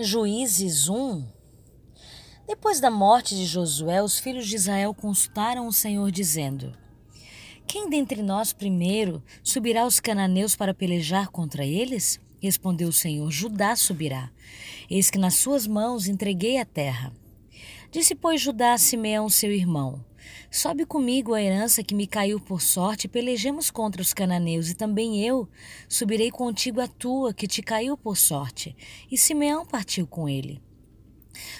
Juízes 1 Depois da morte de Josué, os filhos de Israel consultaram o Senhor, dizendo: Quem dentre nós primeiro subirá aos cananeus para pelejar contra eles? Respondeu o Senhor: Judá subirá. Eis que nas suas mãos entreguei a terra. Disse, pois, Judá a Simeão, seu irmão: Sobe comigo a herança que me caiu por sorte, pelejemos contra os cananeus, e também eu subirei contigo a tua, que te caiu por sorte. E Simeão partiu com ele.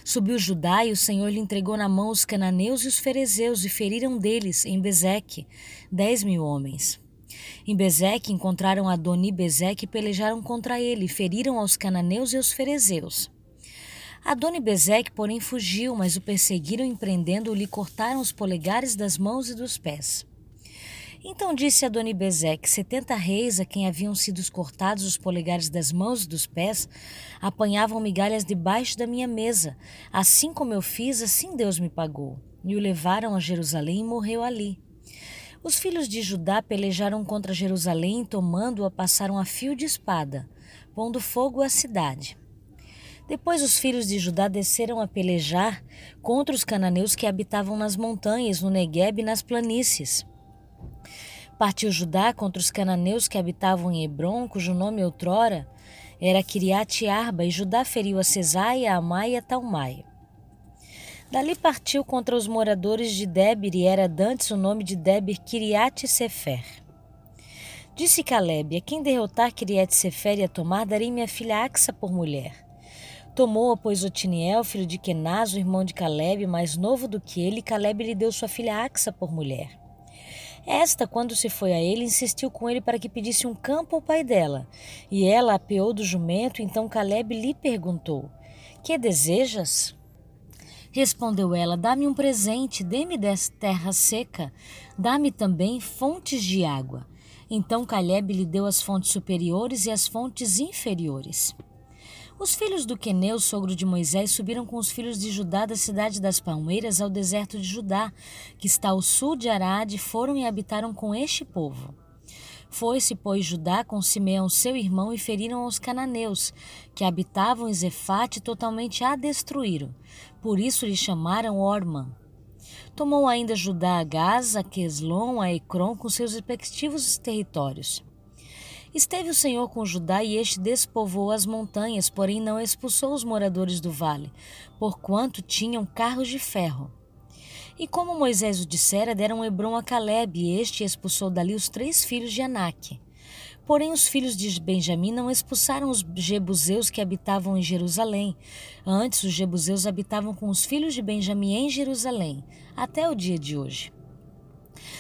Subiu Judá e o Senhor lhe entregou na mão os cananeus e os ferezeus, e feriram deles, em Bezeque, dez mil homens. Em Bezeque encontraram Adoni Bezeque e pelejaram contra ele, e feriram aos cananeus e aos ferezeus. Adoni-Bezeque, porém, fugiu, mas o perseguiram e prendendo-o, lhe cortaram os polegares das mãos e dos pés. Então disse Adoni-Bezeque, setenta reis a quem haviam sido cortados os polegares das mãos e dos pés, apanhavam migalhas debaixo da minha mesa. Assim como eu fiz, assim Deus me pagou. E o levaram a Jerusalém e morreu ali. Os filhos de Judá pelejaram contra Jerusalém, tomando-a, passaram a fio de espada, pondo fogo à cidade. Depois os filhos de Judá desceram a pelejar contra os cananeus que habitavam nas montanhas, no Negueb e nas planícies. Partiu Judá contra os cananeus que habitavam em Hebron, cujo nome outrora era Kiriat Arba, e Judá feriu a Cesaia, a Amai e a Talmai. Dali partiu contra os moradores de Debir, e era dantes o nome de Debir Kiriat Sefer. Disse Caleb: A quem derrotar Kiriat Sefer e a tomar, darei minha filha Axa por mulher. Tomou, pois, Otiniel, filho de Kenaz, o irmão de Caleb, mais novo do que ele, e Caleb lhe deu sua filha Axa por mulher. Esta, quando se foi a ele, insistiu com ele para que pedisse um campo ao pai dela. E ela apeou do jumento, então Caleb lhe perguntou: Que desejas? Respondeu ela: Dá-me um presente, dê-me dessa terra seca, dá-me também fontes de água. Então Caleb lhe deu as fontes superiores e as fontes inferiores. Os filhos do Queneu, sogro de Moisés, subiram com os filhos de Judá da cidade das Palmeiras ao deserto de Judá, que está ao sul de Arade, foram e habitaram com este povo. Foi-se, pois, Judá com Simeão, seu irmão, e feriram os cananeus, que habitavam em Zefate, totalmente a destruíram. Por isso lhe chamaram Orman. Tomou ainda Judá a Gaza, a Queslon, a Ecrom, com seus respectivos territórios. Esteve o Senhor com Judá e este despovoou as montanhas, porém não expulsou os moradores do vale, porquanto tinham carros de ferro. E como Moisés o dissera, deram Hebron a Caleb, e este expulsou dali os três filhos de Anaque. Porém, os filhos de Benjamim não expulsaram os jebuseus que habitavam em Jerusalém. Antes, os jebuseus habitavam com os filhos de Benjamim em Jerusalém, até o dia de hoje.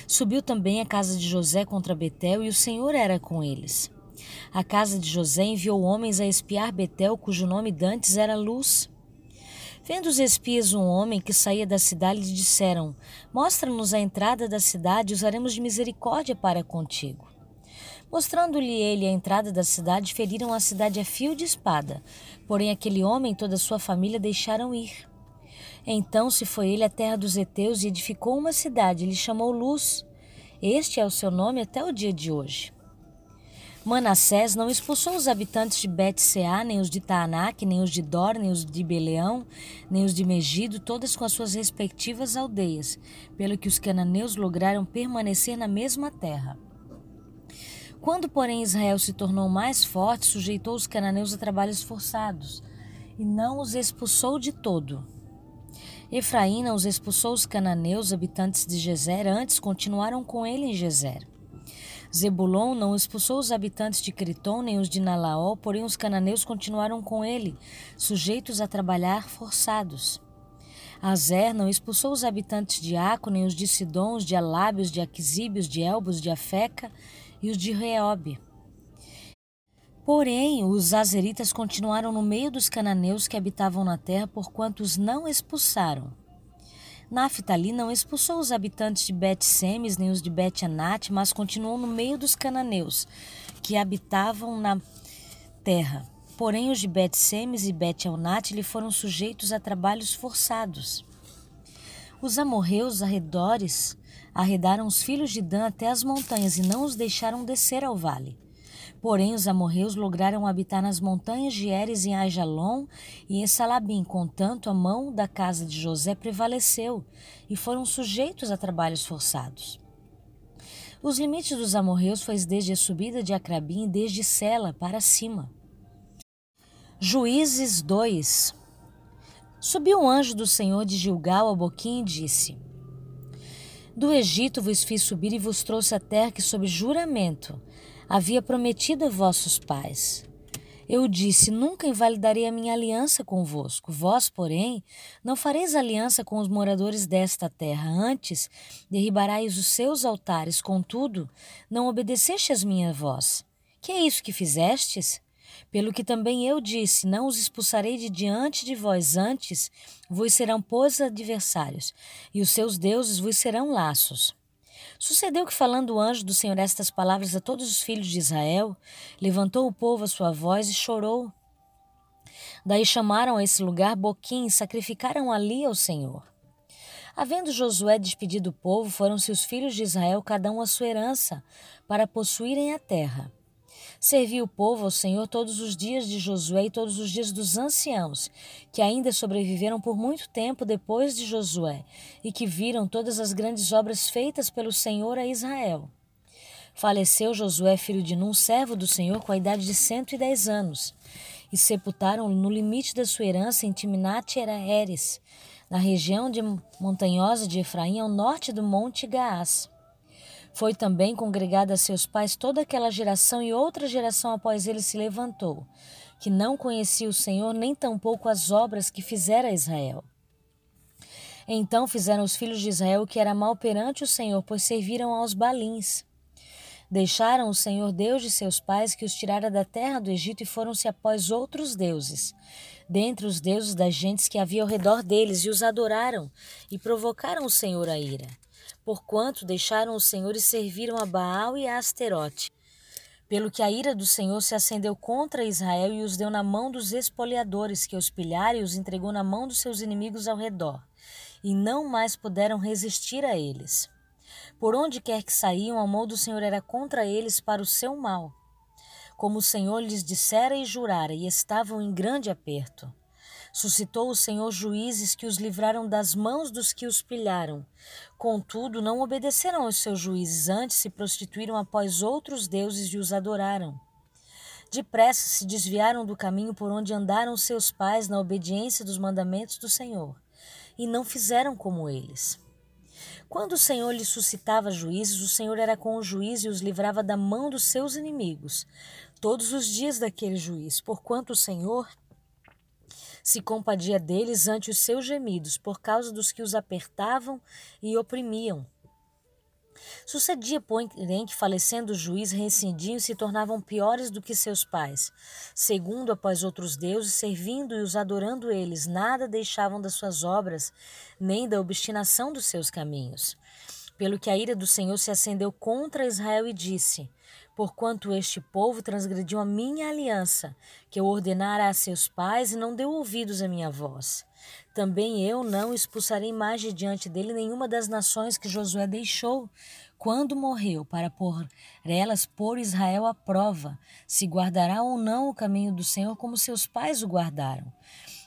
Subiu também a casa de José contra Betel, e o Senhor era com eles. A casa de José enviou homens a espiar Betel, cujo nome dantes era Luz. Vendo os espias um homem que saía da cidade, lhe disseram: Mostra-nos a entrada da cidade, usaremos de misericórdia para contigo. Mostrando-lhe ele a entrada da cidade, feriram a cidade a fio de espada. Porém, aquele homem e toda a sua família deixaram ir. Então se foi ele à terra dos heteus e edificou uma cidade, lhe chamou Luz. Este é o seu nome até o dia de hoje. Manassés não expulsou os habitantes de Bet-Seá, nem os de Taanac, nem os de Dor, nem os de Beleão, nem os de Megido, todas com as suas respectivas aldeias, pelo que os cananeus lograram permanecer na mesma terra. Quando, porém, Israel se tornou mais forte, sujeitou os cananeus a trabalhos forçados, e não os expulsou de todo. Efraim não os expulsou os cananeus, habitantes de Gezer, antes continuaram com ele em Gezer. Zebulon não expulsou os habitantes de Criton nem os de Nalaó, porém os cananeus continuaram com ele, sujeitos a trabalhar forçados. Azer não expulsou os habitantes de Aco, nem os de Sidom, os de Alábios, de Aquisíbios, de Elbos, de Afeca e os de Reobe. Porém, os azeritas continuaram no meio dos cananeus que habitavam na terra, porquanto os não expulsaram. Naphtali não expulsou os habitantes de Bet-Semes nem os de Bet-Anat, mas continuou no meio dos cananeus que habitavam na terra. Porém, os de Bet-Semes e Bet-Anat lhe foram sujeitos a trabalhos forçados. Os amorreus arredores arredaram os filhos de Dan até as montanhas e não os deixaram descer ao vale. Porém, os amorreus lograram habitar nas montanhas de Eres em Ajalon e em Salabim, contanto a mão da casa de José prevaleceu e foram sujeitos a trabalhos forçados. Os limites dos amorreus foi desde a subida de Acrabim e desde Sela para cima. Juízes 2 Subiu um anjo do Senhor de Gilgal a Boquim e disse: Do Egito vos fiz subir e vos trouxe a terra que, sob juramento, havia prometido a vossos pais. Eu disse: Nunca invalidarei a minha aliança convosco. Vós, porém, não fareis aliança com os moradores desta terra. Antes, derribarais os seus altares. Contudo, não obedeceste às minha voz. Que é isso que fizestes? Pelo que também eu disse: Não os expulsarei de diante de vós, antes vos serão pôs adversários, e os seus deuses vos serão laços. Sucedeu que, falando o anjo do Senhor estas palavras a todos os filhos de Israel, levantou o povo a sua voz e chorou. Daí chamaram a esse lugar Boquim e sacrificaram ali ao Senhor. Havendo Josué despedido o povo, foram-se os filhos de Israel, cada um a sua herança, para possuírem a terra. Serviu o povo ao Senhor todos os dias de Josué e todos os dias dos anciãos, que ainda sobreviveram por muito tempo depois de Josué, e que viram todas as grandes obras feitas pelo Senhor a Israel. Faleceu Josué, filho de Num, servo do Senhor, com a idade de cento e dez anos, e sepultaram-no no limite da sua herança em Timnat Eraeres, na região de montanhosa de Efraim, ao norte do monte Gaás. Foi também congregada a seus pais toda aquela geração e outra geração após ele se levantou, que não conhecia o Senhor nem tampouco as obras que fizera Israel. Então fizeram os filhos de Israel o que era mal perante o Senhor, pois serviram aos balins. Deixaram o Senhor Deus de seus pais, que os tirara da terra do Egito, e foram-se após outros deuses, dentre os deuses das gentes que havia ao redor deles, e os adoraram, e provocaram o Senhor a ira porquanto deixaram o Senhor e serviram a Baal e a Asterote. Pelo que a ira do Senhor se acendeu contra Israel e os deu na mão dos espoliadores, que os pilharam e os entregou na mão dos seus inimigos ao redor, e não mais puderam resistir a eles. Por onde quer que saíam, a mão do Senhor era contra eles para o seu mal. Como o Senhor lhes dissera e jurara, e estavam em grande aperto. Suscitou o Senhor juízes que os livraram das mãos dos que os pilharam. Contudo, não obedeceram aos seus juízes, antes se prostituíram após outros deuses e os adoraram. Depressa se desviaram do caminho por onde andaram seus pais na obediência dos mandamentos do Senhor, e não fizeram como eles. Quando o Senhor lhes suscitava juízes, o Senhor era com o juiz e os livrava da mão dos seus inimigos, todos os dias daquele juiz, porquanto o Senhor se compadia deles ante os seus gemidos, por causa dos que os apertavam e oprimiam. Sucedia, porém, que falecendo o juiz, reincidiam e se tornavam piores do que seus pais. Segundo após outros deuses, servindo e os adorando eles, nada deixavam das suas obras, nem da obstinação dos seus caminhos. Pelo que a ira do Senhor se acendeu contra Israel e disse: porquanto este povo transgrediu a minha aliança, que eu ordenara a seus pais e não deu ouvidos à minha voz. Também eu não expulsarei mais de diante dele nenhuma das nações que Josué deixou, quando morreu, para por elas pôr Israel à prova, se guardará ou não o caminho do Senhor como seus pais o guardaram.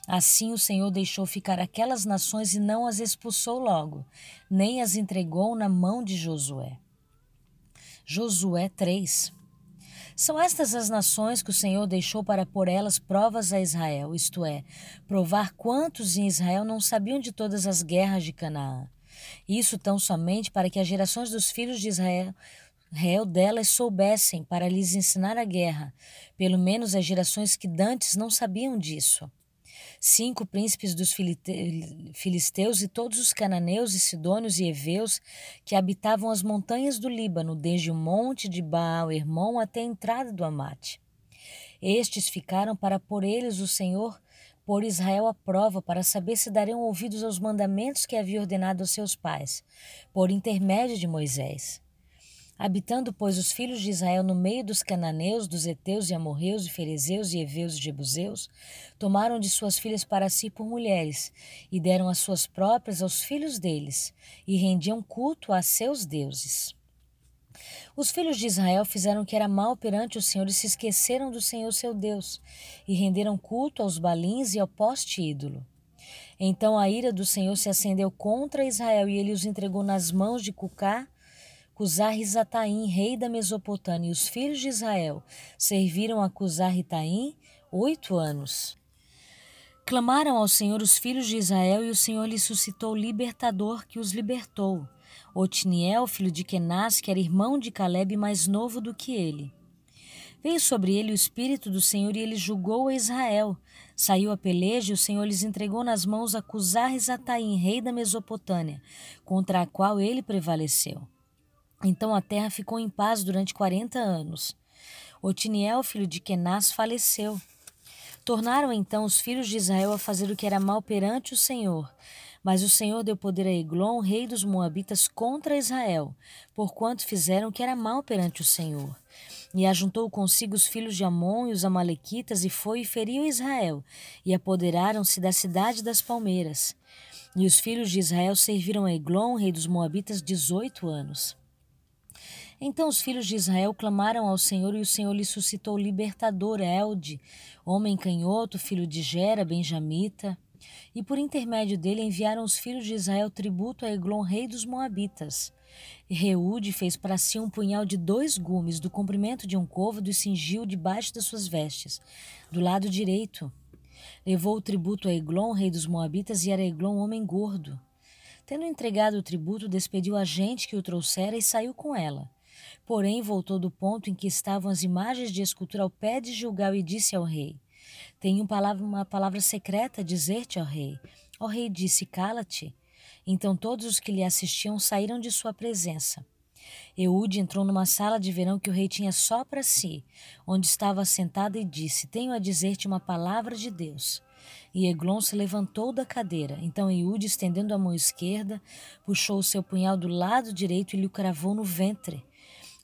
Assim o Senhor deixou ficar aquelas nações e não as expulsou logo, nem as entregou na mão de Josué. Josué 3. São estas as nações que o Senhor deixou para pôr elas provas a Israel, isto é, provar quantos em Israel não sabiam de todas as guerras de Canaã. Isso tão somente para que as gerações dos filhos de Israel Israel delas soubessem para lhes ensinar a guerra, pelo menos as gerações que dantes não sabiam disso cinco príncipes dos filisteus e todos os cananeus e sidônios e heveus que habitavam as montanhas do Líbano, desde o monte de Baal Hermon até a entrada do Amate. Estes ficaram para por eles o Senhor por Israel à prova para saber se dariam ouvidos aos mandamentos que havia ordenado aos seus pais, por intermédio de Moisés. Habitando, pois, os filhos de Israel no meio dos cananeus, dos heteus e amorreus, e ferezeus e heveus e jebuseus, tomaram de suas filhas para si por mulheres, e deram as suas próprias aos filhos deles, e rendiam culto a seus deuses. Os filhos de Israel fizeram o que era mal perante o Senhor e se esqueceram do Senhor seu Deus, e renderam culto aos balins e ao poste ídolo. Então a ira do Senhor se acendeu contra Israel e ele os entregou nas mãos de Cucá, Cusar-Rizataim, rei da Mesopotâmia, e os filhos de Israel serviram a Cusar-Ritaim oito anos. Clamaram ao Senhor os filhos de Israel e o Senhor lhes suscitou o libertador que os libertou, Otiniel, filho de Kenaz, que era irmão de Caleb, mais novo do que ele. Veio sobre ele o Espírito do Senhor e ele julgou a Israel. Saiu a peleja e o Senhor lhes entregou nas mãos a Cusar-Rizataim, rei da Mesopotâmia, contra a qual ele prevaleceu. Então a terra ficou em paz durante quarenta anos. Otiniel, filho de Kenaz, faleceu. Tornaram então os filhos de Israel a fazer o que era mal perante o Senhor. Mas o Senhor deu poder a Eglon, rei dos Moabitas, contra Israel, porquanto fizeram o que era mal perante o Senhor. E ajuntou consigo os filhos de Amon e os Amalequitas, e foi e feriu Israel, e apoderaram-se da cidade das palmeiras. E os filhos de Israel serviram a Eglon, rei dos Moabitas, dezoito anos. Então os filhos de Israel clamaram ao Senhor e o Senhor lhe suscitou o libertador Elde, homem canhoto, filho de Gera, benjamita. E por intermédio dele enviaram os filhos de Israel tributo a Eglon, rei dos Moabitas. Reude fez para si um punhal de dois gumes, do comprimento de um côvado, e cingiu debaixo das suas vestes, do lado direito. Levou o tributo a Eglon, rei dos Moabitas, e era Eglon homem gordo. Tendo entregado o tributo, despediu a gente que o trouxera e saiu com ela. Porém, voltou do ponto em que estavam as imagens de escultura ao pé de Gilgal e disse ao rei: Tenho uma palavra secreta a dizer-te, ó rei. O rei disse: Cala-te. Então todos os que lhe assistiam saíram de sua presença. Eude entrou numa sala de verão que o rei tinha só para si, onde estava sentada e disse: Tenho a dizer-te uma palavra de Deus. E Eglon se levantou da cadeira. Então Eude, estendendo a mão esquerda, puxou o seu punhal do lado direito e lhe o cravou no ventre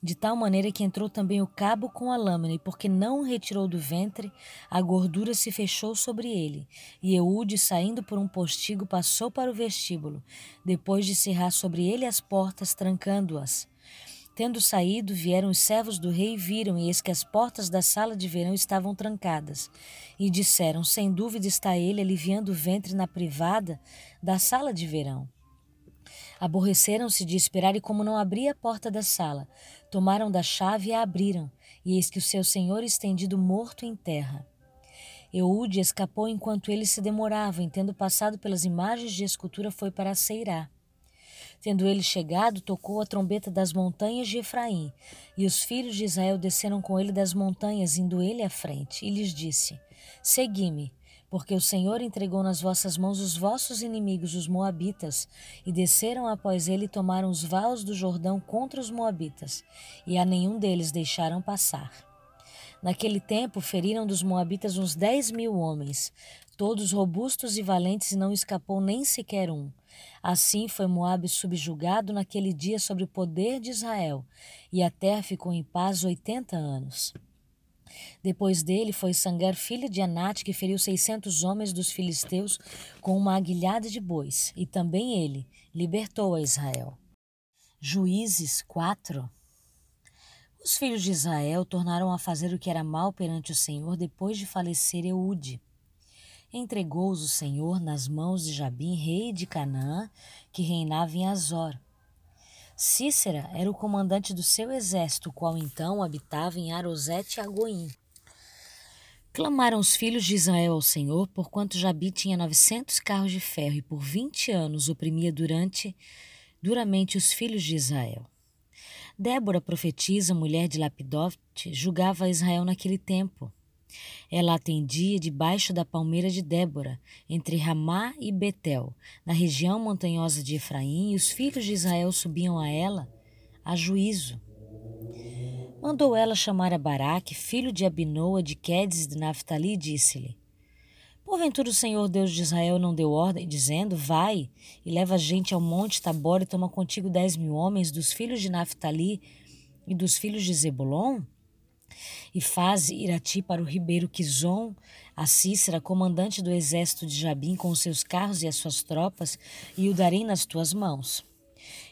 de tal maneira que entrou também o cabo com a lâmina, e porque não o retirou do ventre, a gordura se fechou sobre ele. E Eude, saindo por um postigo, passou para o vestíbulo, depois de cerrar sobre ele as portas, trancando-as. Tendo saído, vieram os servos do rei e viram, e eis que as portas da sala de verão estavam trancadas. E disseram: Sem dúvida está ele aliviando o ventre na privada da sala de verão. Aborreceram-se de esperar e, como não abria a porta da sala, tomaram da chave e a abriram, e eis que o seu senhor estendido morto em terra. Eude escapou enquanto ele se demorava, e tendo passado pelas imagens de escultura, foi para Seirá. Tendo ele chegado, tocou a trombeta das montanhas de Efraim, e os filhos de Israel desceram com ele das montanhas, indo ele à frente, e lhes disse: Segui-me, porque o Senhor entregou nas vossas mãos os vossos inimigos, os Moabitas, e desceram após ele e tomaram os vaus do Jordão contra os Moabitas, e a nenhum deles deixaram passar. Naquele tempo feriram dos Moabitas uns dez mil homens, todos robustos e valentes, e não escapou nem sequer um. Assim foi Moabe subjugado naquele dia sobre o poder de Israel, e a terra ficou em paz oitenta anos. Depois dele foi Sangar, filho de Anate, que feriu seiscentos homens dos filisteus com uma aguilhada de bois, e também ele libertou a Israel. Juízes 4 Os filhos de Israel tornaram a fazer o que era mal perante o Senhor depois de falecer Eude. Entregou-os o Senhor nas mãos de Jabim, rei de Canaã, que reinava em Azor. Cícera era o comandante do seu exército, qual então habitava em Arosete e Agoim. Clamaram os filhos de Israel ao Senhor, porquanto Jabi tinha novecentos carros de ferro e por vinte anos oprimia durante duramente os filhos de Israel. Débora, profetisa, mulher de Lapidote, julgava Israel naquele tempo. Ela atendia debaixo da palmeira de Débora, entre Ramá e Betel, na região montanhosa de Efraim, e os filhos de Israel subiam a ela a juízo. Mandou ela chamar a Baraque, filho de Abinoa, de Quedes de Naphtali, e disse-lhe: Porventura o Senhor Deus de Israel não deu ordem, dizendo: Vai e leva a gente ao monte Tabor e toma contigo dez mil homens dos filhos de Naphtali e dos filhos de Zebulon? E faze ir a ti para o ribeiro Quizon, a Cícera, comandante do exército de Jabim, com os seus carros e as suas tropas, e o darei nas tuas mãos.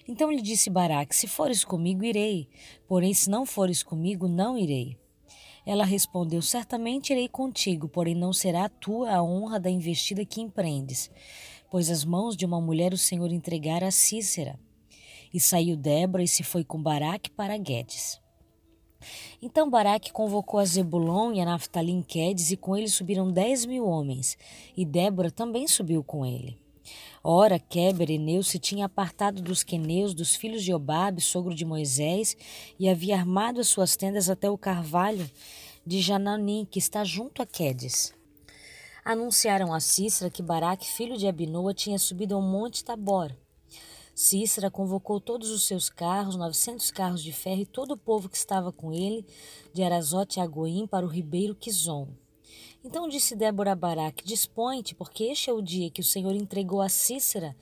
Então lhe disse Baraque: Se fores comigo, irei, porém, se não fores comigo, não irei. Ela respondeu: Certamente irei contigo, porém não será tua a honra da investida que empreendes, pois as mãos de uma mulher o Senhor entregara a Cícera. E saiu Débora e se foi com Baraque para Guedes. Então Baraque convocou a Zebulon e a Naftali em Quedes, e com ele subiram dez mil homens, e Débora também subiu com ele. Ora, Queber, Eneu, se tinha apartado dos queneus, dos filhos de Obabe, sogro de Moisés, e havia armado as suas tendas até o carvalho de Jananim, que está junto a Quedes. Anunciaram a Cícera que Baraque, filho de Abinoa, tinha subido ao monte Tabor. Cícera convocou todos os seus carros, novecentos carros de ferro e todo o povo que estava com ele, de Arazote a Goim, para o ribeiro Quizon. Então disse Débora a Baraque: Dispõe-te, porque este é o dia que o Senhor entregou a Cícera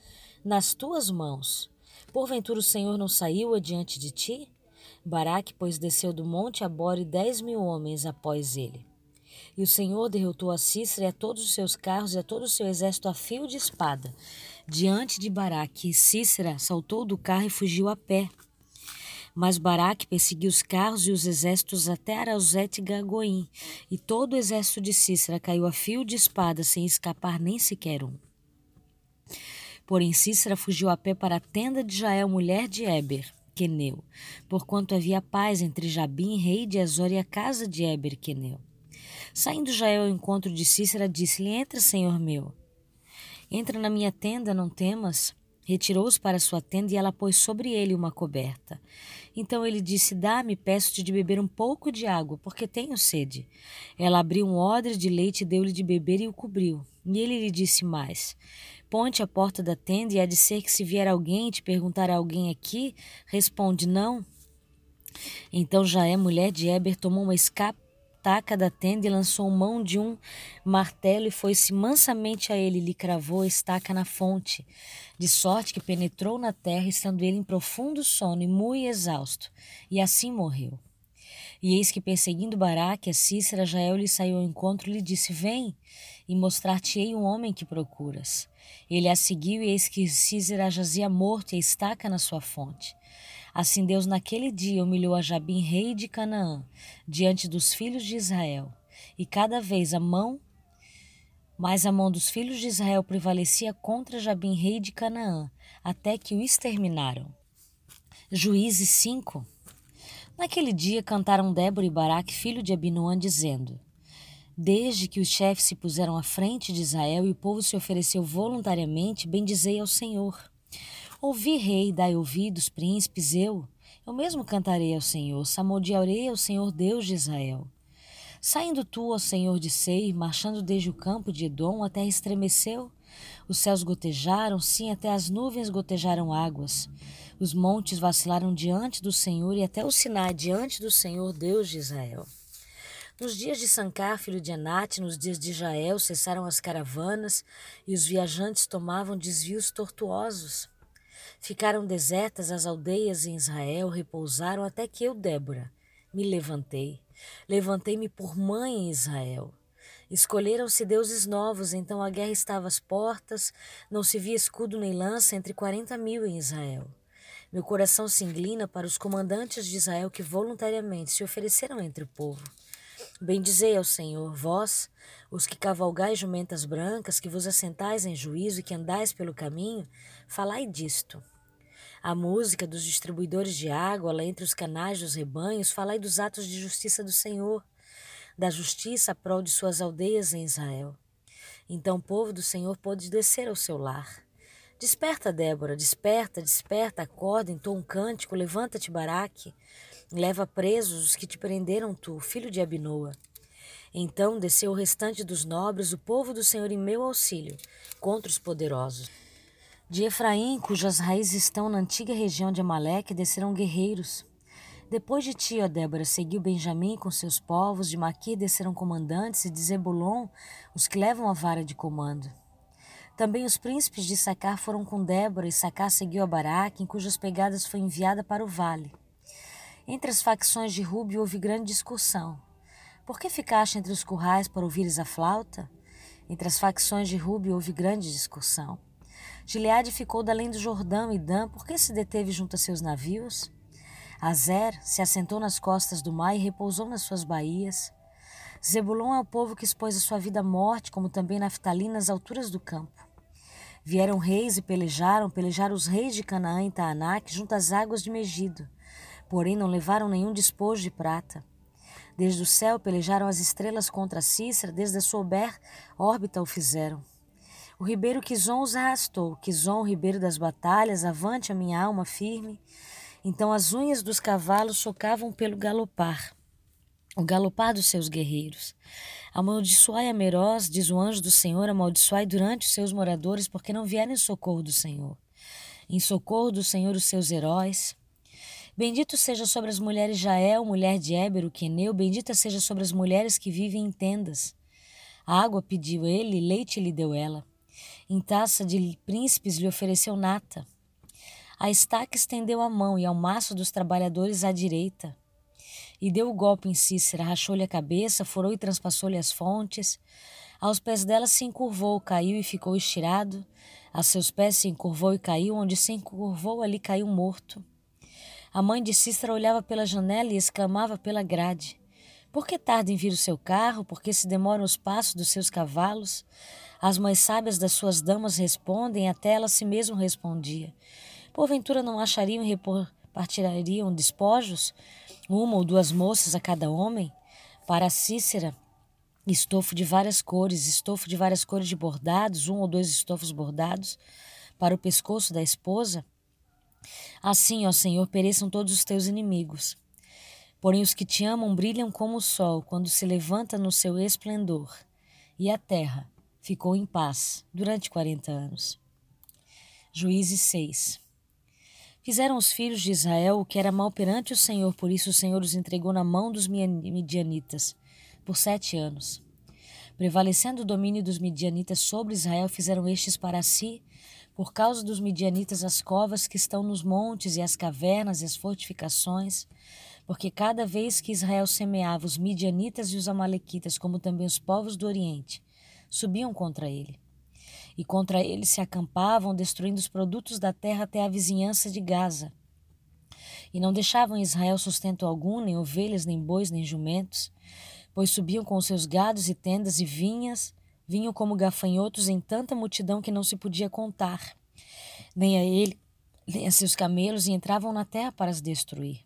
nas tuas mãos. Porventura o Senhor não saiu adiante de ti? Baraque, pois, desceu do monte Abore dez mil homens após ele. E o Senhor derrotou a Cícera e a todos os seus carros e a todo o seu exército a fio de espada. Diante de Baraque, Cícera saltou do carro e fugiu a pé. Mas Baraque perseguiu os carros e os exércitos até Arauzete e Gagoim, e todo o exército de Cícera caiu a fio de espada, sem escapar nem sequer um. Porém, Cícera fugiu a pé para a tenda de Jael, mulher de Eber, Queneu, porquanto havia paz entre Jabim, rei de Azor, e a casa de Eber, Queneu. Saindo Jael ao encontro de Cícera, disse-lhe: Entra, senhor meu. Entra na minha tenda, não temas. Retirou-os para sua tenda e ela pôs sobre ele uma coberta. Então ele disse: Dá-me, peço-te de beber um pouco de água, porque tenho sede. Ela abriu um odre de leite deu-lhe de beber e o cobriu. E ele lhe disse mais: Ponte a porta da tenda e há de ser que se vier alguém te perguntar a alguém aqui, responde não. Então Jaé, mulher de Eber, tomou uma escapa estaca da tenda e lançou mão de um martelo e foi-se mansamente a ele e lhe cravou a estaca na fonte, de sorte que penetrou na terra, estando ele em profundo sono e muito exausto, e assim morreu. E eis que, perseguindo Baraque, a Cícera, Jael lhe saiu ao encontro e lhe disse: Vem, e mostrar-te-ei um homem que procuras. Ele a seguiu, e eis que Cícera jazia morto e a estaca na sua fonte. Assim Deus naquele dia humilhou a Jabim, rei de Canaã, diante dos filhos de Israel. E cada vez a mão, mais a mão dos filhos de Israel prevalecia contra Jabim, rei de Canaã, até que o exterminaram. Juízes 5 Naquele dia cantaram Débora e Baraque, filho de Abinoam, dizendo: Desde que os chefes se puseram à frente de Israel e o povo se ofereceu voluntariamente, bendizei ao Senhor. Ouvi, rei, dai ouvidos, príncipes, eu. Eu mesmo cantarei ao Senhor, samodearei ao Senhor Deus de Israel. Saindo tu, ó Senhor de Seir, marchando desde o campo de Edom, a terra estremeceu. Os céus gotejaram, sim, até as nuvens gotejaram águas. Os montes vacilaram diante do Senhor e até o Sinai diante do Senhor Deus de Israel. Nos dias de Sancar, filho de Anate, nos dias de Jael, cessaram as caravanas e os viajantes tomavam desvios tortuosos. Ficaram desertas as aldeias em Israel, repousaram até que eu, Débora, me levantei. Levantei-me por mãe em Israel. Escolheram-se deuses novos, então a guerra estava às portas, não se via escudo nem lança entre quarenta mil em Israel. Meu coração se inclina para os comandantes de Israel que voluntariamente se ofereceram entre o povo. Bendizei ao Senhor, vós, os que cavalgais jumentas brancas, que vos assentais em juízo e que andais pelo caminho, falai disto. A música dos distribuidores de água lá entre os canais dos rebanhos, falai dos atos de justiça do Senhor, da justiça a prol de suas aldeias em Israel. Então o povo do Senhor pôde descer ao seu lar. Desperta, Débora, desperta, desperta, acorda, entoa um cântico, levanta-te, Baraque, leva presos os que te prenderam tu, filho de Abinoa. Então desceu o restante dos nobres, o povo do Senhor em meu auxílio, contra os poderosos. De Efraim, cujas raízes estão na antiga região de Amaleque, descerão guerreiros. Depois de ti, ó Débora, seguiu Benjamim com seus povos, de Maquir desceram comandantes, e de Zebulon os que levam a vara de comando. Também os príncipes de Sacar foram com Débora, e Sacar seguiu a Baraque, em cujas pegadas foi enviada para o vale. Entre as facções de Rubio houve grande discussão. Por que ficaste entre os currais para ouvires a flauta? Entre as facções de Rubio houve grande discussão. Gileade ficou da além do Jordão e Dan, por que se deteve junto a seus navios? Azer se assentou nas costas do mar e repousou nas suas baías. Zebulon é o povo que expôs a sua vida à morte, como também Naftali nas alturas do campo. Vieram reis e pelejaram, pelejaram os reis de Canaã e Taanac junto às águas de Megido. Porém não levaram nenhum despojo de prata. Desde o céu pelejaram as estrelas contra Cícera, desde a sua órbita o fizeram. O ribeiro Quizon os arrastou, Quizon, ribeiro das batalhas, avante a minha alma firme. Então as unhas dos cavalos chocavam pelo galopar, o galopar dos seus guerreiros. Amaldiçoai a Meroz, diz o anjo do Senhor, amaldiçoai durante os seus moradores, porque não vieram em socorro do Senhor. Em socorro do Senhor os seus heróis. Bendito seja sobre as mulheres Jael, mulher de Éber, o queneu, bendita seja sobre as mulheres que vivem em tendas. água pediu ele, leite lhe deu ela. Em taça de príncipes lhe ofereceu nata. A estaca estendeu a mão e ao maço dos trabalhadores à direita. E deu o golpe em Cícera, rachou-lhe a cabeça, furou e transpassou-lhe as fontes. Aos pés dela se encurvou, caiu e ficou estirado. A seus pés se encurvou e caiu, onde se encurvou, ali caiu morto. A mãe de Cícera olhava pela janela e exclamava pela grade. Por que tarda em vir o seu carro? Por que se demoram os passos dos seus cavalos? As mães sábias das suas damas respondem, até ela si mesmo respondia. Porventura não achariam e repartiriam despojos, uma ou duas moças a cada homem? Para Cícera, estofo de várias cores, estofo de várias cores de bordados, um ou dois estofos bordados, para o pescoço da esposa? Assim, ó Senhor, pereçam todos os teus inimigos. Porém, os que te amam brilham como o sol quando se levanta no seu esplendor, e a terra ficou em paz durante quarenta anos. Juízes 6 Fizeram os filhos de Israel o que era mal perante o Senhor, por isso o Senhor os entregou na mão dos midianitas por sete anos. Prevalecendo o domínio dos midianitas sobre Israel, fizeram estes para si, por causa dos midianitas, as covas que estão nos montes e as cavernas e as fortificações, porque cada vez que Israel semeava os midianitas e os amalequitas, como também os povos do Oriente, subiam contra ele. E contra ele se acampavam, destruindo os produtos da terra até a vizinhança de Gaza. E não deixavam Israel sustento algum, nem ovelhas, nem bois, nem jumentos, pois subiam com os seus gados e tendas e vinhas, vinham como gafanhotos em tanta multidão que não se podia contar, nem a ele, nem a seus camelos, e entravam na terra para as destruir.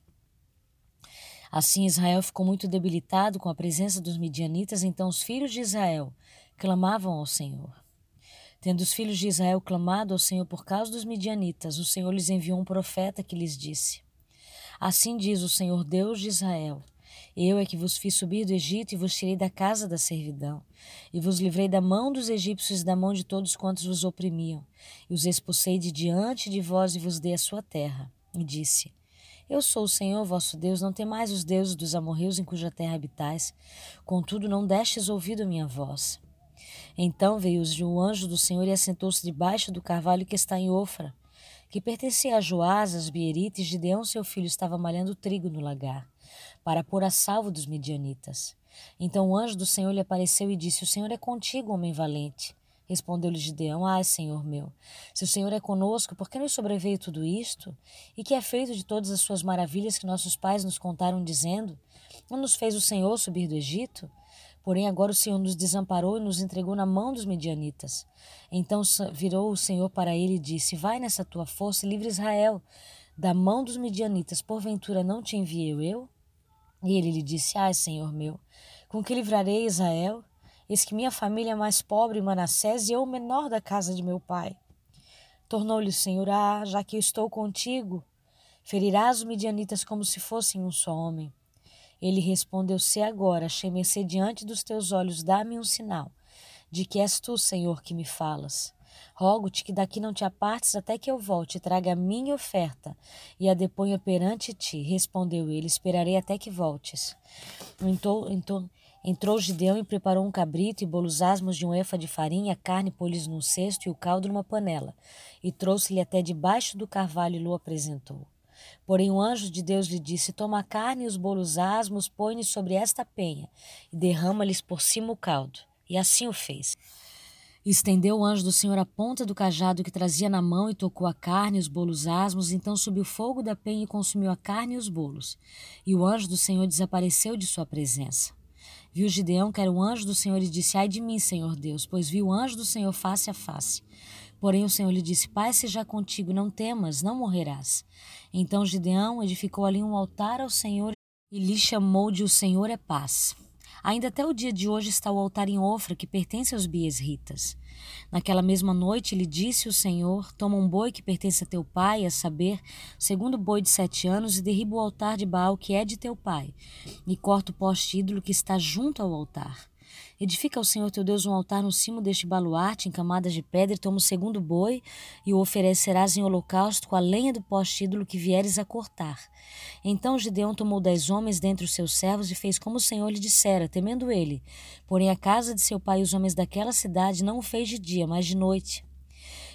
Assim Israel ficou muito debilitado com a presença dos midianitas, então os filhos de Israel clamavam ao Senhor. Tendo os filhos de Israel clamado ao Senhor por causa dos midianitas, o Senhor lhes enviou um profeta que lhes disse: Assim diz o Senhor Deus de Israel: Eu é que vos fiz subir do Egito e vos tirei da casa da servidão, e vos livrei da mão dos egípcios e da mão de todos quantos vos oprimiam, e os expulsei de diante de vós e vos dei a sua terra. E disse: eu sou o Senhor vosso Deus, não temais os deuses dos amorreus em cuja terra habitais, contudo não destes ouvido a minha voz. Então veio o anjo do Senhor e assentou-se debaixo do carvalho que está em Ofra, que pertencia a Joás, as Bierites, de Deão seu filho estava malhando trigo no lagar, para pôr a salvo dos midianitas. Então o anjo do Senhor lhe apareceu e disse: O Senhor é contigo, homem valente. Respondeu-lhe Gideão: Ai, Senhor meu, se o Senhor é conosco, por que nos sobreveio tudo isto? E que é feito de todas as suas maravilhas que nossos pais nos contaram, dizendo: Não nos fez o Senhor subir do Egito? Porém, agora o Senhor nos desamparou e nos entregou na mão dos medianitas. Então virou o Senhor para ele e disse: Vai nessa tua força e livre Israel da mão dos medianitas. Porventura não te enviei eu? E ele lhe disse: Ai, Senhor meu, com que livrarei Israel? Eis que minha família é mais pobre Manassés e eu o menor da casa de meu pai. Tornou-lhe o Senhor: Ah, já que eu estou contigo, ferirás os midianitas como se fossem um só homem. Ele respondeu: Se agora achei mercê diante dos teus olhos, dá-me um sinal de que és tu, Senhor, que me falas. Rogo-te que daqui não te apartes até que eu volte e traga a minha oferta e a deponha perante ti. Respondeu ele: Esperarei até que voltes. Então, então, Entrou Gideão e preparou um cabrito e bolos asmos de um efa de farinha, carne pôs num cesto e o caldo numa panela, e trouxe-lhe até debaixo do carvalho e lhe apresentou. Porém o anjo de Deus lhe disse, toma a carne e os bolos asmos, põe-lhe sobre esta penha, e derrama-lhes por cima o caldo. E assim o fez. Estendeu o anjo do Senhor a ponta do cajado que trazia na mão e tocou a carne e os bolos asmos. Então subiu fogo da penha e consumiu a carne e os bolos. E o anjo do Senhor desapareceu de sua presença. Viu Gideão que era o anjo do Senhor e disse: Ai de mim, Senhor Deus, pois vi o anjo do Senhor face a face. Porém o Senhor lhe disse: Pai seja contigo, não temas, não morrerás. Então Gideão edificou ali um altar ao Senhor e lhe chamou de O Senhor é Paz. Ainda até o dia de hoje está o altar em Ofra, que pertence aos Biesritas. Naquela mesma noite lhe disse o Senhor: Toma um boi que pertence a teu pai, a saber, segundo boi de sete anos, e derriba o altar de Baal que é de teu pai, e corta o poste ídolo que está junto ao altar. Edifica ao Senhor teu Deus um altar no cimo deste baluarte, em camadas de pedra, e toma o segundo boi, e o oferecerás em holocausto com a lenha do poste ídolo que vieres a cortar. Então Gideão tomou dez homens dentre os seus servos e fez como o Senhor lhe dissera, temendo ele. Porém a casa de seu pai e os homens daquela cidade não o fez de dia, mas de noite.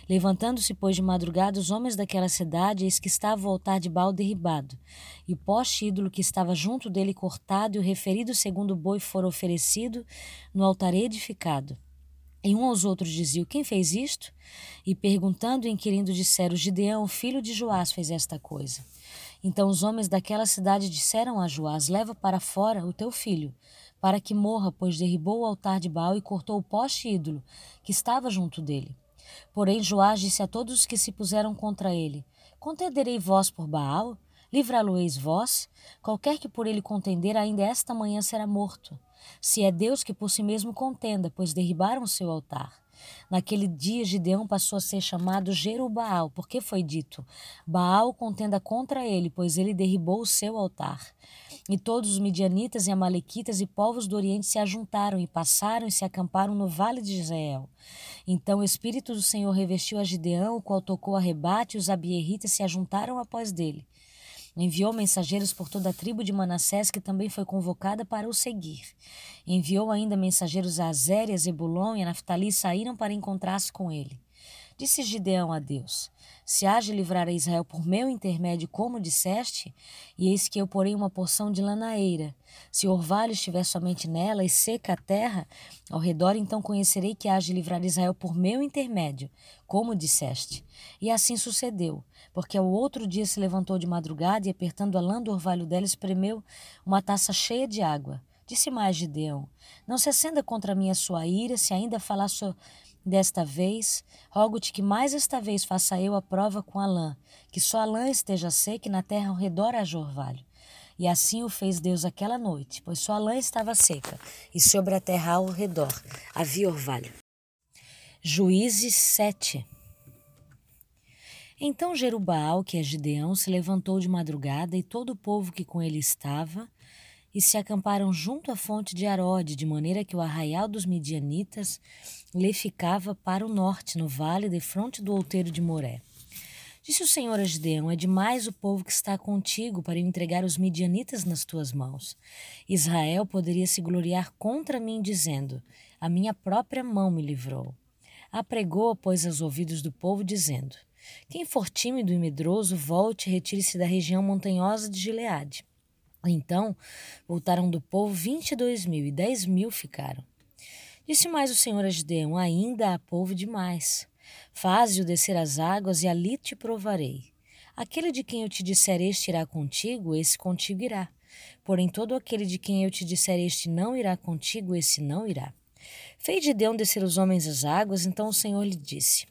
Levantando-se, pois, de madrugada, os homens daquela cidade, eis que estava o altar de Baal derribado, e o poste ídolo que estava junto dele cortado, e o referido segundo boi fora oferecido no altar edificado. E um aos outros diziam: Quem fez isto? E perguntando e inquirindo, disseram: Gideão, filho de Joás, fez esta coisa. Então os homens daquela cidade disseram a Joás: Leva para fora o teu filho, para que morra, pois derribou o altar de Baal e cortou o poste ídolo que estava junto dele. Porém Joás disse a todos os que se puseram contra ele: Contenderei vós por Baal? Livrá-lo-eis vós? Qualquer que por ele contender, ainda esta manhã será morto. Se é Deus que por si mesmo contenda, pois derribaram seu altar. Naquele dia, Gideão passou a ser chamado Jerubaal, porque foi dito: Baal contenda contra ele, pois ele derribou o seu altar. E todos os midianitas e amalequitas e povos do Oriente se ajuntaram e passaram e se acamparam no vale de Israel. Então o Espírito do Senhor revestiu a Gideão, o qual tocou a rebate, e os abierritas se ajuntaram após dele. Enviou mensageiros por toda a tribo de Manassés, que também foi convocada para o seguir. Enviou ainda mensageiros a Azer, a Zebulon e a Naftali saíram para encontrar-se com ele. Disse Gideão a Deus: Se há de livrar a Israel por meu intermédio, como disseste, e eis que eu porei uma porção de lanaeira. Se orvalho estiver somente nela e seca a terra, ao redor então conhecerei que há de livrar Israel por meu intermédio, como disseste. E assim sucedeu porque ao outro dia se levantou de madrugada e, apertando a lã do orvalho dela, espremeu uma taça cheia de água. Disse mais Gideão: Não se acenda contra mim a sua ira, se ainda falar so... desta vez. Rogo-te que mais esta vez faça eu a prova com a lã, que só a lã esteja seca e na terra ao redor haja orvalho. E assim o fez Deus aquela noite, pois só a lã estava seca, e sobre a terra ao redor havia orvalho. Juízes 7 então Jerubaal, que é Gideão, se levantou de madrugada e todo o povo que com ele estava, e se acamparam junto à fonte de Arode, de maneira que o arraial dos midianitas lhe ficava para o norte, no vale de fronte do outeiro de Moré. Disse o Senhor a Gideão: É demais o povo que está contigo para eu entregar os midianitas nas tuas mãos. Israel poderia se gloriar contra mim, dizendo: A minha própria mão me livrou. Apregou, pois, aos ouvidos do povo, dizendo: quem for tímido e medroso, volte e retire-se da região montanhosa de Gileade. Então voltaram do povo vinte e dois mil, e dez mil ficaram. Disse mais o Senhor a Gideão: Ainda há povo demais. Faze-o descer as águas, e ali te provarei. Aquele de quem eu te disser este irá contigo, esse contigo irá. Porém, todo aquele de quem eu te disser este não irá contigo, esse não irá. Fez Gideão descer os homens às águas, então o Senhor lhe disse: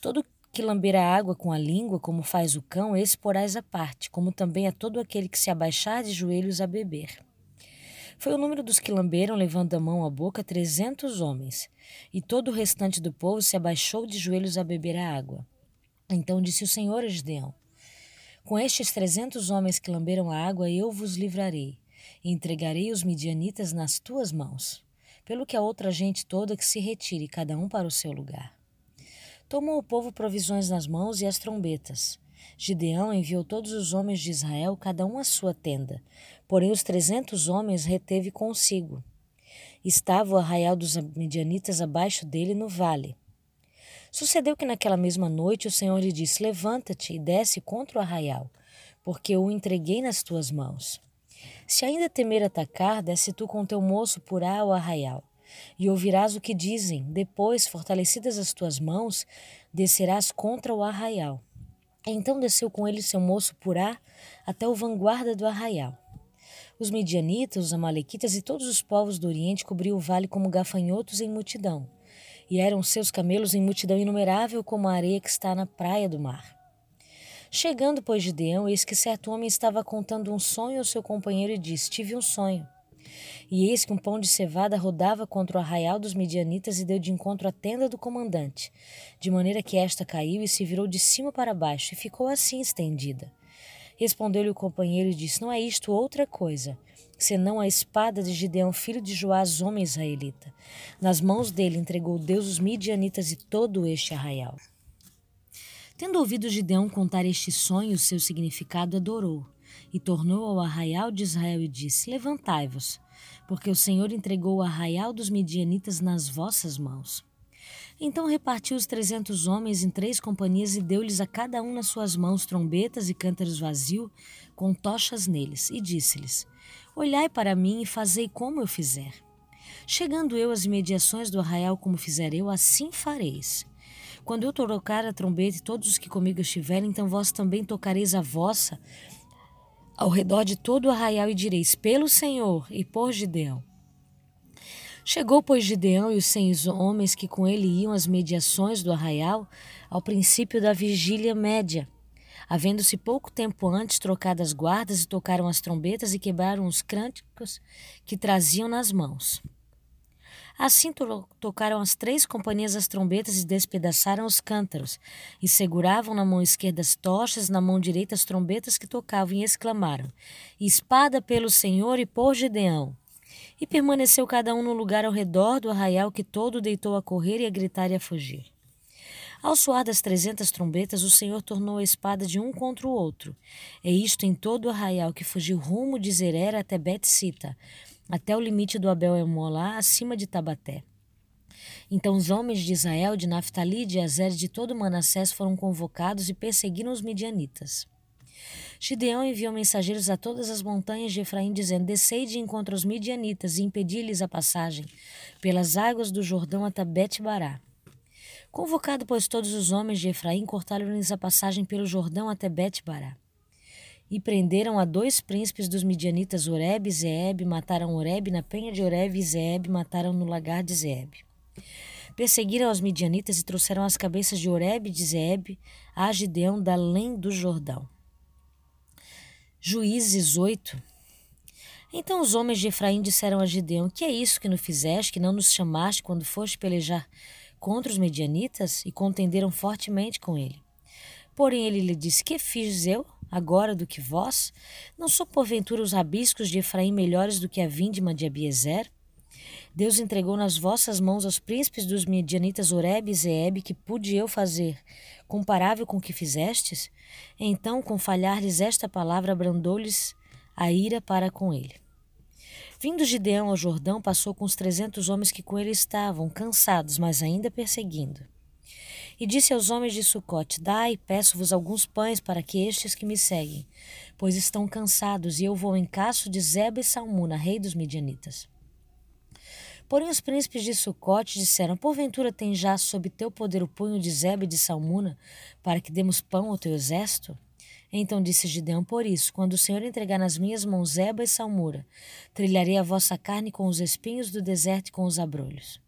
Todo que lamber a água com a língua, como faz o cão, esse porás à parte, como também a todo aquele que se abaixar de joelhos a beber. Foi o número dos que lamberam, levando a mão à boca, trezentos homens, e todo o restante do povo se abaixou de joelhos a beber a água. Então disse o Senhor a Gideão: Com estes trezentos homens que lamberam a água, eu vos livrarei, e entregarei os midianitas nas tuas mãos, pelo que a outra gente toda que se retire, cada um para o seu lugar. Tomou o povo provisões nas mãos e as trombetas. Gideão enviou todos os homens de Israel, cada um à sua tenda. Porém, os trezentos homens reteve consigo. Estava o arraial dos midianitas abaixo dele no vale. Sucedeu que naquela mesma noite o Senhor lhe disse: Levanta-te e desce contra o arraial, porque o entreguei nas tuas mãos. Se ainda temer atacar, desce tu com teu moço por ao arraial. E ouvirás o que dizem. Depois, fortalecidas as tuas mãos, descerás contra o arraial. Então desceu com ele seu moço Purá até o vanguarda do arraial. Os midianitas, os amalequitas e todos os povos do Oriente cobriam o vale como gafanhotos em multidão, e eram seus camelos em multidão inumerável como a areia que está na praia do mar. Chegando, pois, Gideão, eis que certo homem estava contando um sonho ao seu companheiro e disse: Tive um sonho. E eis que um pão de cevada rodava contra o arraial dos midianitas e deu de encontro à tenda do comandante, de maneira que esta caiu e se virou de cima para baixo e ficou assim estendida. Respondeu-lhe o companheiro e disse: Não é isto outra coisa, senão a espada de Gideão, filho de Joás, homem israelita. Nas mãos dele entregou Deus os midianitas e todo este arraial. Tendo ouvido Gideão contar este sonho, seu significado adorou, e tornou ao arraial de Israel e disse: Levantai-vos, porque o Senhor entregou o arraial dos midianitas nas vossas mãos. Então repartiu os trezentos homens em três companhias e deu-lhes a cada um nas suas mãos trombetas e cântaros vazios, com tochas neles, e disse-lhes: Olhai para mim e fazei como eu fizer. Chegando eu às imediações do arraial como fizer eu, assim fareis. Quando eu tocar a trombeta e todos os que comigo estiverem, então vós também tocareis a vossa ao redor de todo o arraial e direis: Pelo Senhor e por Gideão. Chegou, pois, Gideão e os seis homens que com ele iam às mediações do arraial ao princípio da vigília média. Havendo-se pouco tempo antes trocado as guardas e tocaram as trombetas e quebraram os cânticos que traziam nas mãos. Assim to tocaram as três companhias as trombetas e despedaçaram os cântaros, e seguravam na mão esquerda as tochas, na mão direita as trombetas que tocavam, e exclamaram: Espada pelo Senhor e por Gideão! E permaneceu cada um no lugar ao redor do arraial que todo deitou a correr e a gritar e a fugir. Ao soar das trezentas trombetas, o Senhor tornou a espada de um contra o outro. É isto em todo o arraial que fugiu rumo de Zerera até Bet-Sita, até o limite do Abel Emolá, acima de Tabaté. Então os homens de Israel, de Naphtali, de Azer de todo Manassés foram convocados e perseguiram os midianitas. Gideão enviou mensageiros a todas as montanhas de Efraim, dizendo: Descei de encontro aos midianitas e impedi-lhes a passagem pelas águas do Jordão até Bet-Bará. Convocado, pois, todos os homens de Efraim, cortaram-lhes a passagem pelo Jordão até Bet-Bará e prenderam a dois príncipes dos midianitas Oreb e Zeeb, mataram Oreb na penha de Oreb e Zeeb mataram no lagar de Zeeb. Perseguiram os midianitas e trouxeram as cabeças de Oreb e de Zeeb a Gideão da além do Jordão. Juízes 8 Então os homens de Efraim disseram a Gideão, que é isso que nos fizeste, que não nos chamaste quando foste pelejar contra os medianitas? E contenderam fortemente com ele. Porém ele lhe disse, que fiz eu? Agora do que vós? Não são porventura os rabiscos de Efraim melhores do que a vindima de Abiezer? Deus entregou nas vossas mãos aos príncipes dos medianitas Oreb e Zeeb, que pude eu fazer, comparável com o que fizestes? Então, com falhar-lhes esta palavra, abrandou-lhes a ira para com ele. Vindo Gideão ao Jordão, passou com os trezentos homens que com ele estavam, cansados, mas ainda perseguindo. E disse aos homens de Sucote: Dai, peço-vos alguns pães para que estes que me seguem, pois estão cansados, e eu vou em caço de Zeba e Salmuna, rei dos midianitas. Porém os príncipes de Sucote disseram: Porventura tem já sob teu poder o punho de Zeba e de Salmuna, para que demos pão ao teu exército? Então disse Gideão: Por isso, quando o Senhor entregar nas minhas mãos Zeba e Salmura, trilharei a vossa carne com os espinhos do deserto e com os abrolhos.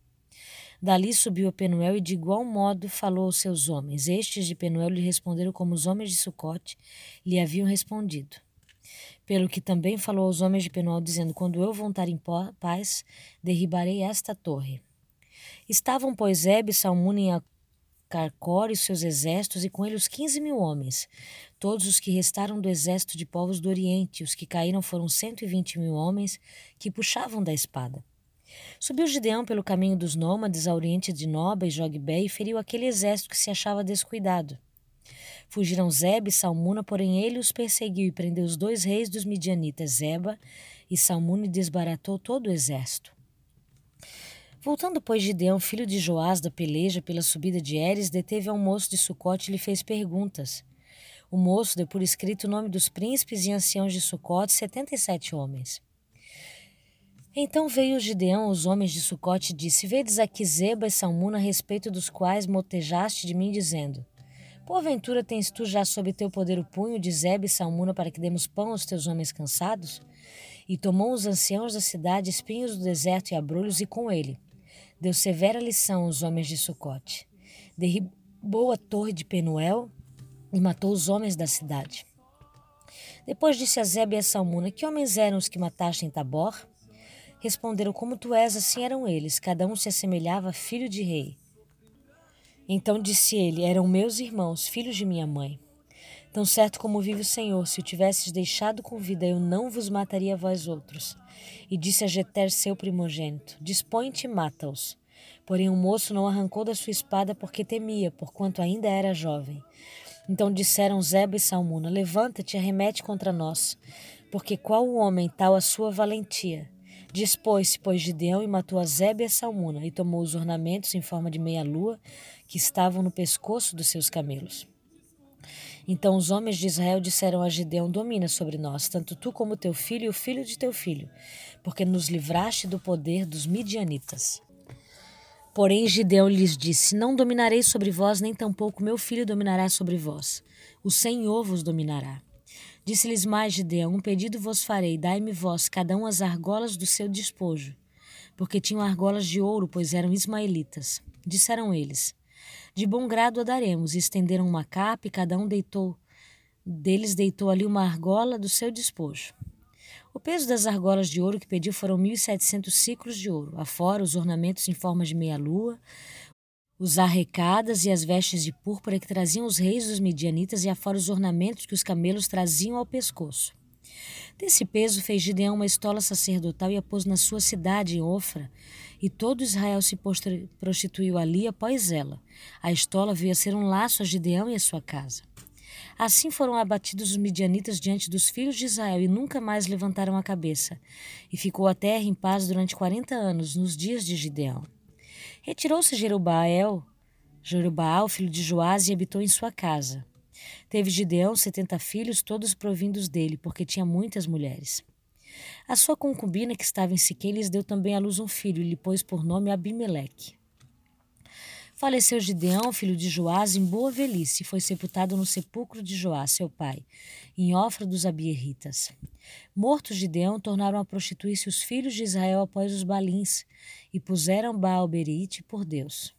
Dali subiu Penuel e de igual modo falou aos seus homens. Estes de Penuel lhe responderam como os homens de Sucote lhe haviam respondido. Pelo que também falou aos homens de Penuel, dizendo: Quando eu voltar em paz, derribarei esta torre. Estavam, pois, Ebe e Salmuna em Carcor e seus exércitos, e com ele os quinze mil homens. Todos os que restaram do exército de povos do Oriente, os que caíram foram cento e vinte mil homens que puxavam da espada. Subiu Gideão pelo caminho dos nômades ao oriente de Noba e Jogbé e feriu aquele exército que se achava descuidado. Fugiram Zeb e Salmuna, porém ele os perseguiu e prendeu os dois reis dos midianitas, Zeba e Salmuna, e desbaratou todo o exército. Voltando, pois, Gideão, filho de Joás, da peleja pela subida de Eres, deteve ao moço de Sucote e lhe fez perguntas. O moço deu por escrito o nome dos príncipes e anciãos de Sucote, setenta e sete homens. Então veio Gideão os homens de Sucote e disse: Vedes aqui Zeba e Salmuna, a respeito dos quais motejaste de mim, dizendo: Porventura tens tu já sob teu poder o punho de Zeba e Salmuna para que demos pão aos teus homens cansados? E tomou os anciãos da cidade espinhos do deserto e abrolhos, e com ele deu severa lição aos homens de Sucote. Derribou a torre de Penuel e matou os homens da cidade. Depois disse a Zeba e a Salmuna: Que homens eram os que mataste em Tabor? Responderam: Como tu és, assim eram eles. Cada um se assemelhava a filho de rei. Então disse ele: Eram meus irmãos, filhos de minha mãe. Tão certo como vive o Senhor, se o tivesses deixado com vida, eu não vos mataria vós outros. E disse a Jeter, seu primogênito: Dispõe-te e mata-os. Porém o moço não arrancou da sua espada porque temia, porquanto ainda era jovem. Então disseram Zeba e Salmuna: Levanta-te e arremete contra nós, porque qual o homem tal a sua valentia? Dispôs-se, pois, Gideão e matou a Zebe e a Salmuna, e tomou os ornamentos em forma de meia-lua que estavam no pescoço dos seus camelos. Então os homens de Israel disseram a Gideão: Domina sobre nós, tanto tu como teu filho e o filho de teu filho, porque nos livraste do poder dos midianitas. Porém Gideão lhes disse: Não dominarei sobre vós, nem tampouco meu filho dominará sobre vós. O Senhor vos dominará. Disse-lhes mais Gideão: Um pedido vos farei, dai-me vós cada um as argolas do seu despojo. Porque tinham argolas de ouro, pois eram ismaelitas. Disseram eles: De bom grado a daremos. E estenderam uma capa, e cada um deitou. Deles deitou ali uma argola do seu despojo. O peso das argolas de ouro que pediu foram mil e setecentos ciclos de ouro, afora os ornamentos em forma de meia-lua, os arrecadas e as vestes de púrpura que traziam os reis dos midianitas e afora os ornamentos que os camelos traziam ao pescoço. Desse peso fez Gideão uma estola sacerdotal e a pôs na sua cidade, em Ofra, e todo Israel se prostituiu ali após ela. A estola veio a ser um laço a Gideão e a sua casa. Assim foram abatidos os midianitas diante dos filhos de Israel e nunca mais levantaram a cabeça. E ficou a terra em paz durante quarenta anos, nos dias de Gideão. Retirou-se Jerubaal, Jerubaal, filho de Joás, e habitou em sua casa. Teve Gideão setenta filhos, todos provindos dele, porque tinha muitas mulheres. A sua concubina, que estava em Siquém, lhes deu também à luz um filho, e lhe pôs por nome Abimeleque. Faleceu Gideão, filho de Joás, em boa velhice, e foi sepultado no sepulcro de Joás, seu pai, em Ofra dos Abierritas. Morto Gideão, tornaram a prostituir-se os filhos de Israel após os balins, e puseram Baal-Berite por Deus.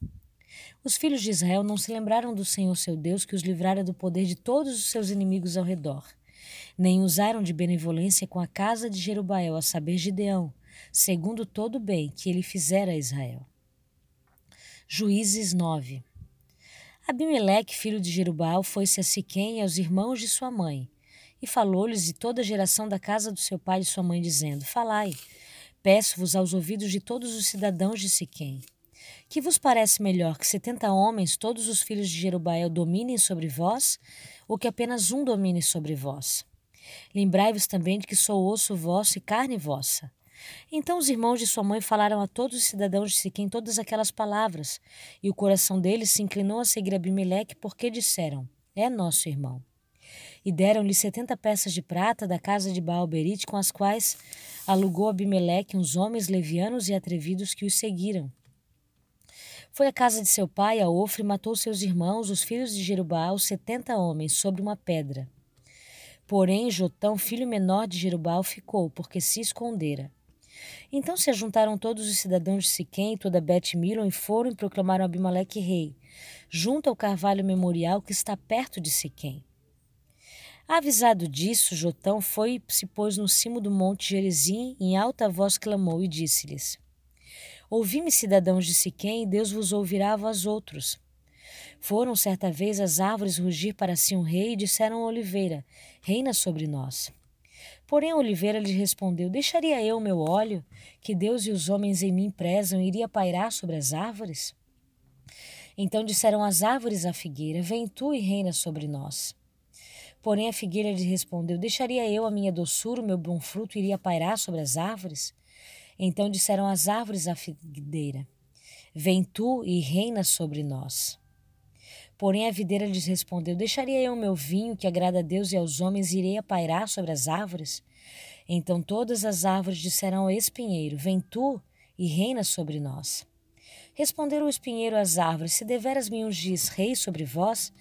Os filhos de Israel não se lembraram do Senhor seu Deus, que os livrara do poder de todos os seus inimigos ao redor, nem usaram de benevolência com a casa de Jerubael, a saber Gideão, segundo todo o bem que ele fizera a Israel. Juízes 9 Abimeleque, filho de Jerubal, foi-se a Siquém e aos irmãos de sua mãe, e falou-lhes de toda a geração da casa do seu pai e sua mãe, dizendo: Falai, peço-vos aos ouvidos de todos os cidadãos de Siquém. Que vos parece melhor que setenta homens, todos os filhos de Jerubael, dominem sobre vós, ou que apenas um domine sobre vós? Lembrai-vos também de que sou osso vosso e carne vossa. Então os irmãos de sua mãe falaram a todos os cidadãos de Siquém todas aquelas palavras, e o coração deles se inclinou a seguir Abimeleque, porque disseram: É nosso irmão. E deram-lhe setenta peças de prata da casa de Baalberite, com as quais alugou Abimeleque uns homens levianos e atrevidos que os seguiram. Foi à casa de seu pai, a Ofre, e matou seus irmãos, os filhos de Jerubal, setenta homens, sobre uma pedra. Porém, Jotão, filho menor de Jerubal, ficou, porque se escondera. Então se ajuntaram todos os cidadãos de Siquém e toda Bet-Milon e foram e proclamaram Abimeleque rei, junto ao carvalho memorial que está perto de Siquém. Avisado disso, Jotão foi e se pôs no cimo do monte Gerizim, em alta voz clamou e disse-lhes: Ouvi-me, cidadãos de Siquém, e Deus vos ouvirá a vós outros. Foram certa vez as árvores rugir para si um rei e disseram a oliveira: Reina sobre nós. Porém Oliveira lhe respondeu: Deixaria eu meu óleo, que Deus e os homens em mim prezam, iria pairar sobre as árvores? Então disseram as árvores à figueira: Vem tu e reina sobre nós. Porém a figueira lhe respondeu: Deixaria eu a minha doçura, o meu bom fruto, iria pairar sobre as árvores? Então disseram as árvores à figueira: Vem tu e reina sobre nós. Porém a videira lhes respondeu: Deixaria eu o meu vinho, que agrada a Deus e aos homens, e irei a pairar sobre as árvores? Então todas as árvores disseram ao espinheiro: Vem tu e reina sobre nós. Responderam o espinheiro às árvores: Se deveras me ungis rei sobre vós,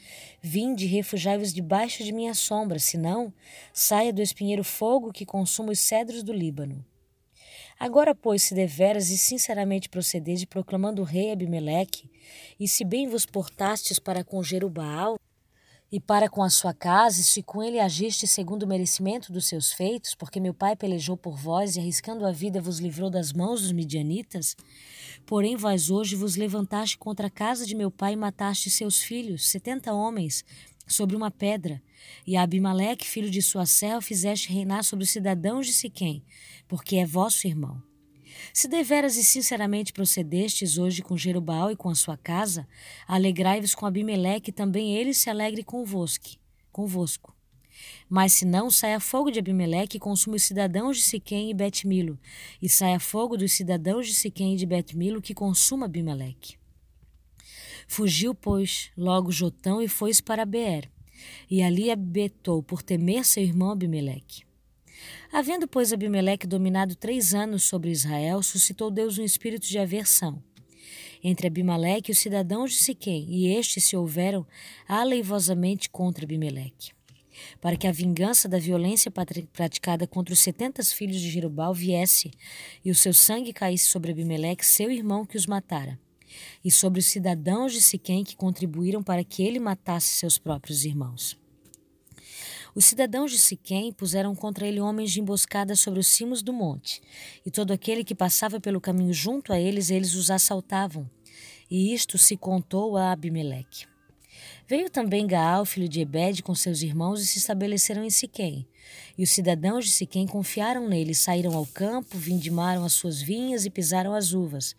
vinde e refugiai-vos debaixo de minha sombra, senão, saia do espinheiro fogo que consuma os cedros do Líbano. Agora, pois, se deveras e sinceramente procedede proclamando o rei Abimeleque, e se bem vos portastes para com Jerubaal, e para com a sua casa, se com ele agiste segundo o merecimento dos seus feitos, porque meu pai pelejou por vós e, arriscando a vida, vos livrou das mãos dos midianitas, porém vós hoje vos levantaste contra a casa de meu pai e mataste seus filhos, setenta homens, sobre uma pedra, e a Abimeleque, filho de sua serva, fizeste reinar sobre os cidadãos de Siquém, porque é vosso irmão. Se deveras e sinceramente procedestes hoje com Jerubal e com a sua casa, alegrai-vos com Abimeleque, também ele se alegre convosco. convosco. Mas se não, saia fogo de Abimeleque e consuma os cidadãos de Siquém e Betmilo, e saia fogo dos cidadãos de Siquém e de Betmilo que consuma Abimeleque. Fugiu, pois, logo Jotão e foi para Beer, e ali habitou por temer seu irmão Abimeleque. Havendo, pois, Abimeleque dominado três anos sobre Israel, suscitou Deus um espírito de aversão entre Abimeleque e os cidadãos de Siquém, e estes se houveram aleivosamente contra Abimeleque, para que a vingança da violência praticada contra os setenta filhos de Jerubal viesse, e o seu sangue caísse sobre Abimeleque, seu irmão que os matara, e sobre os cidadãos de Siquém que contribuíram para que ele matasse seus próprios irmãos. Os cidadãos de Siquém puseram contra ele homens de emboscada sobre os cimos do monte, e todo aquele que passava pelo caminho junto a eles, eles os assaltavam. E isto se contou a Abimeleque. Veio também Gaal, filho de Ebed, com seus irmãos e se estabeleceram em Siquém. E os cidadãos de Siquém confiaram nele, saíram ao campo, vindimaram as suas vinhas e pisaram as uvas.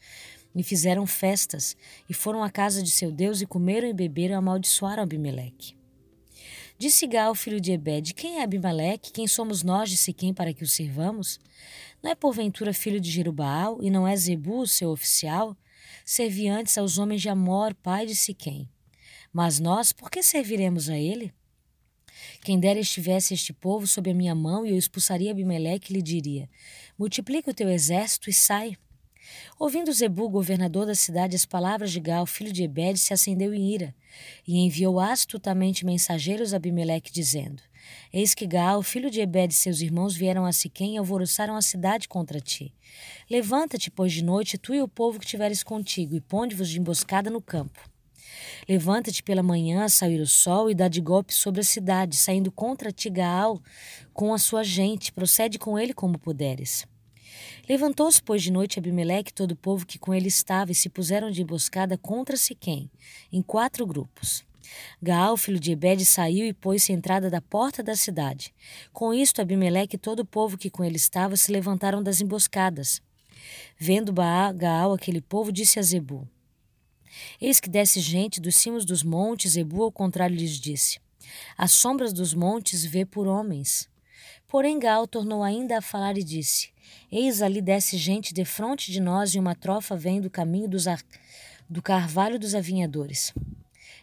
E fizeram festas, e foram à casa de seu Deus e comeram e beberam e amaldiçoaram Abimeleque. Disse Gal, filho de Ebed: Quem é Abimeleque? Quem somos nós de Siquém para que o servamos? Não é porventura filho de Jerubaal e não é Zebu, seu oficial? Servi antes aos homens de Amor, pai de Siquém. Mas nós, por que serviremos a ele? Quem dera estivesse este povo sob a minha mão e eu expulsaria Abimeleque, lhe diria: Multiplica o teu exército e sai. Ouvindo Zebu, governador da cidade, as palavras de Gal, filho de Ebed, se acendeu em ira, e enviou astutamente mensageiros a Abimeleque, dizendo: Eis que Gal, filho de Ebed e seus irmãos vieram a Siquém e alvoroçaram a cidade contra ti. Levanta-te, pois, de noite, tu e o povo que tiveres contigo, e ponde-vos de emboscada no campo. Levanta-te pela manhã a sair o sol e dá de golpe sobre a cidade, saindo contra ti Gaal com a sua gente, procede com ele como puderes. Levantou-se, pois, de noite Abimeleque e todo o povo que com ele estava e se puseram de emboscada contra Siquém, em quatro grupos. Gaal, filho de Ebed, saiu e pôs-se à entrada da porta da cidade. Com isto, Abimeleque e todo o povo que com ele estava se levantaram das emboscadas. Vendo Gaal aquele povo, disse a Zebu: Eis que desce gente dos cimos dos montes, Zebu ao contrário lhes disse: As sombras dos montes vê por homens. Porém Gaal tornou ainda a falar e disse: Eis ali desce gente defronte de nós e uma trofa vem do caminho dos ar... do carvalho dos avinhadores.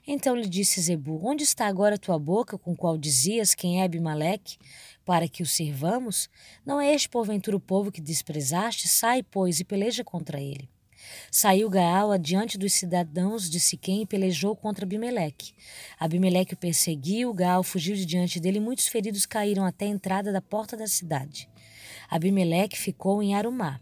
Então lhe disse Zebu: Onde está agora tua boca, com qual dizias quem é Abimeleque, para que o sirvamos? Não é este porventura o povo que desprezaste? Sai, pois, e peleja contra ele. Saiu Gaal adiante dos cidadãos de Siquém e pelejou contra Abimeleque. Abimeleque o perseguiu, Gaal fugiu de diante dele e muitos feridos caíram até a entrada da porta da cidade. Abimeleque ficou em Arumá.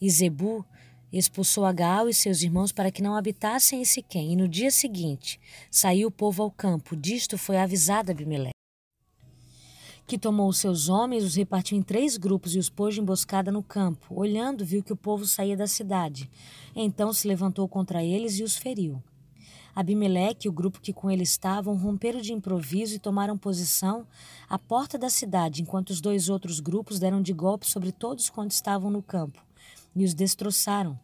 E Zebu expulsou Agal e seus irmãos para que não habitassem em Siquém. E no dia seguinte saiu o povo ao campo. Disto foi avisado Abimeleque. Que tomou os seus homens, os repartiu em três grupos e os pôs de emboscada no campo. Olhando, viu que o povo saía da cidade. Então se levantou contra eles e os feriu. Abimeleque e o grupo que com ele estavam romperam de improviso e tomaram posição à porta da cidade, enquanto os dois outros grupos deram de golpe sobre todos quantos estavam no campo e os destroçaram.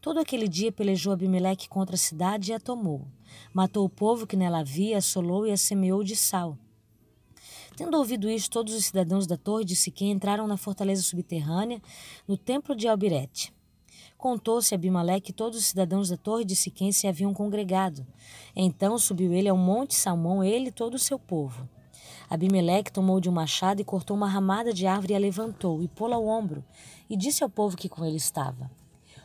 Todo aquele dia pelejou Abimeleque contra a cidade e a tomou. Matou o povo que nela havia, assolou e a semeou de sal. Tendo ouvido isto, todos os cidadãos da torre de Siquém entraram na fortaleza subterrânea, no templo de Albirete. Contou-se a Abimeleque que todos os cidadãos da torre de Siquém se haviam congregado. Então subiu ele ao monte Salmão, ele e todo o seu povo. Abimeleque tomou de um machado e cortou uma ramada de árvore e a levantou, e pô-la ao ombro, e disse ao povo que com ele estava: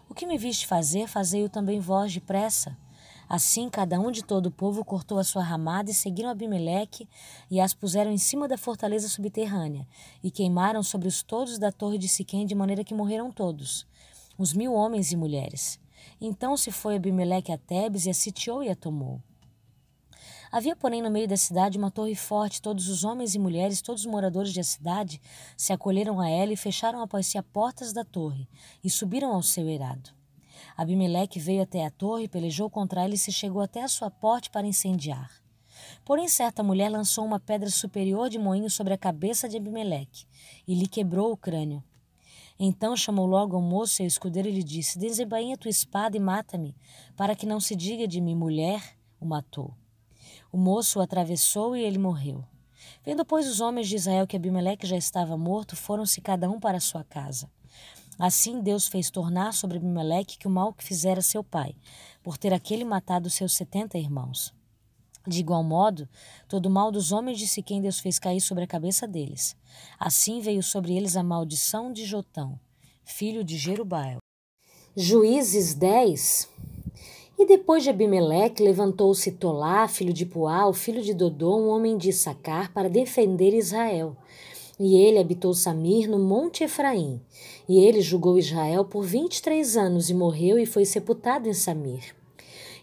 O que me viste fazer, fazei-o também vós depressa. Assim, cada um de todo o povo cortou a sua ramada e seguiram Abimeleque e as puseram em cima da fortaleza subterrânea e queimaram sobre os todos da torre de Siquém de maneira que morreram todos, os mil homens e mulheres. Então se foi Abimeleque a Tebes e a sitiou e a tomou. Havia, porém, no meio da cidade uma torre forte, todos os homens e mulheres, todos os moradores da cidade se acolheram a ela e fecharam após si as portas da torre e subiram ao seu eirado. Abimeleque veio até a torre, pelejou contra ela e se chegou até a sua porta para incendiar. Porém, certa mulher lançou uma pedra superior de moinho sobre a cabeça de Abimeleque e lhe quebrou o crânio. Então chamou logo ao moço e ao escudeiro e lhe disse: Desembainha tua espada e mata-me, para que não se diga de mim, mulher o matou. O moço o atravessou e ele morreu. Vendo, pois, os homens de Israel que Abimeleque já estava morto, foram-se cada um para sua casa. Assim Deus fez tornar sobre Abimeleque que o mal que fizera seu pai, por ter aquele matado seus setenta irmãos. De igual modo, todo o mal dos homens de Siquém Deus fez cair sobre a cabeça deles. Assim veio sobre eles a maldição de Jotão, filho de Jerubael. Juízes 10 E depois de Abimeleque, levantou-se Tolá, filho de Puá, o filho de Dodô, um homem de Issacar, para defender Israel. E ele habitou Samir no Monte Efraim. E ele julgou Israel por vinte e três anos e morreu e foi sepultado em Samir.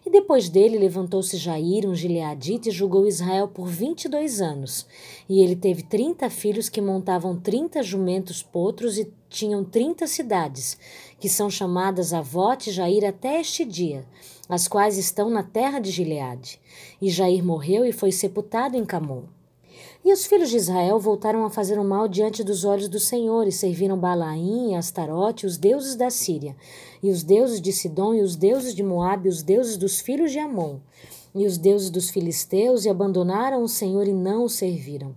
E depois dele levantou-se Jair, um gileadita, e julgou Israel por vinte e dois anos. E ele teve trinta filhos que montavam trinta jumentos potros e tinham trinta cidades, que são chamadas Avote e Jair até este dia, as quais estão na terra de Gileade. E Jair morreu e foi sepultado em Camon. E os filhos de Israel voltaram a fazer o mal diante dos olhos do Senhor e serviram Balaim e Astarote, os deuses da Síria, e os deuses de Sidom, e os deuses de Moabe, e os deuses dos filhos de Amon, e os deuses dos filisteus, e abandonaram o Senhor e não o serviram.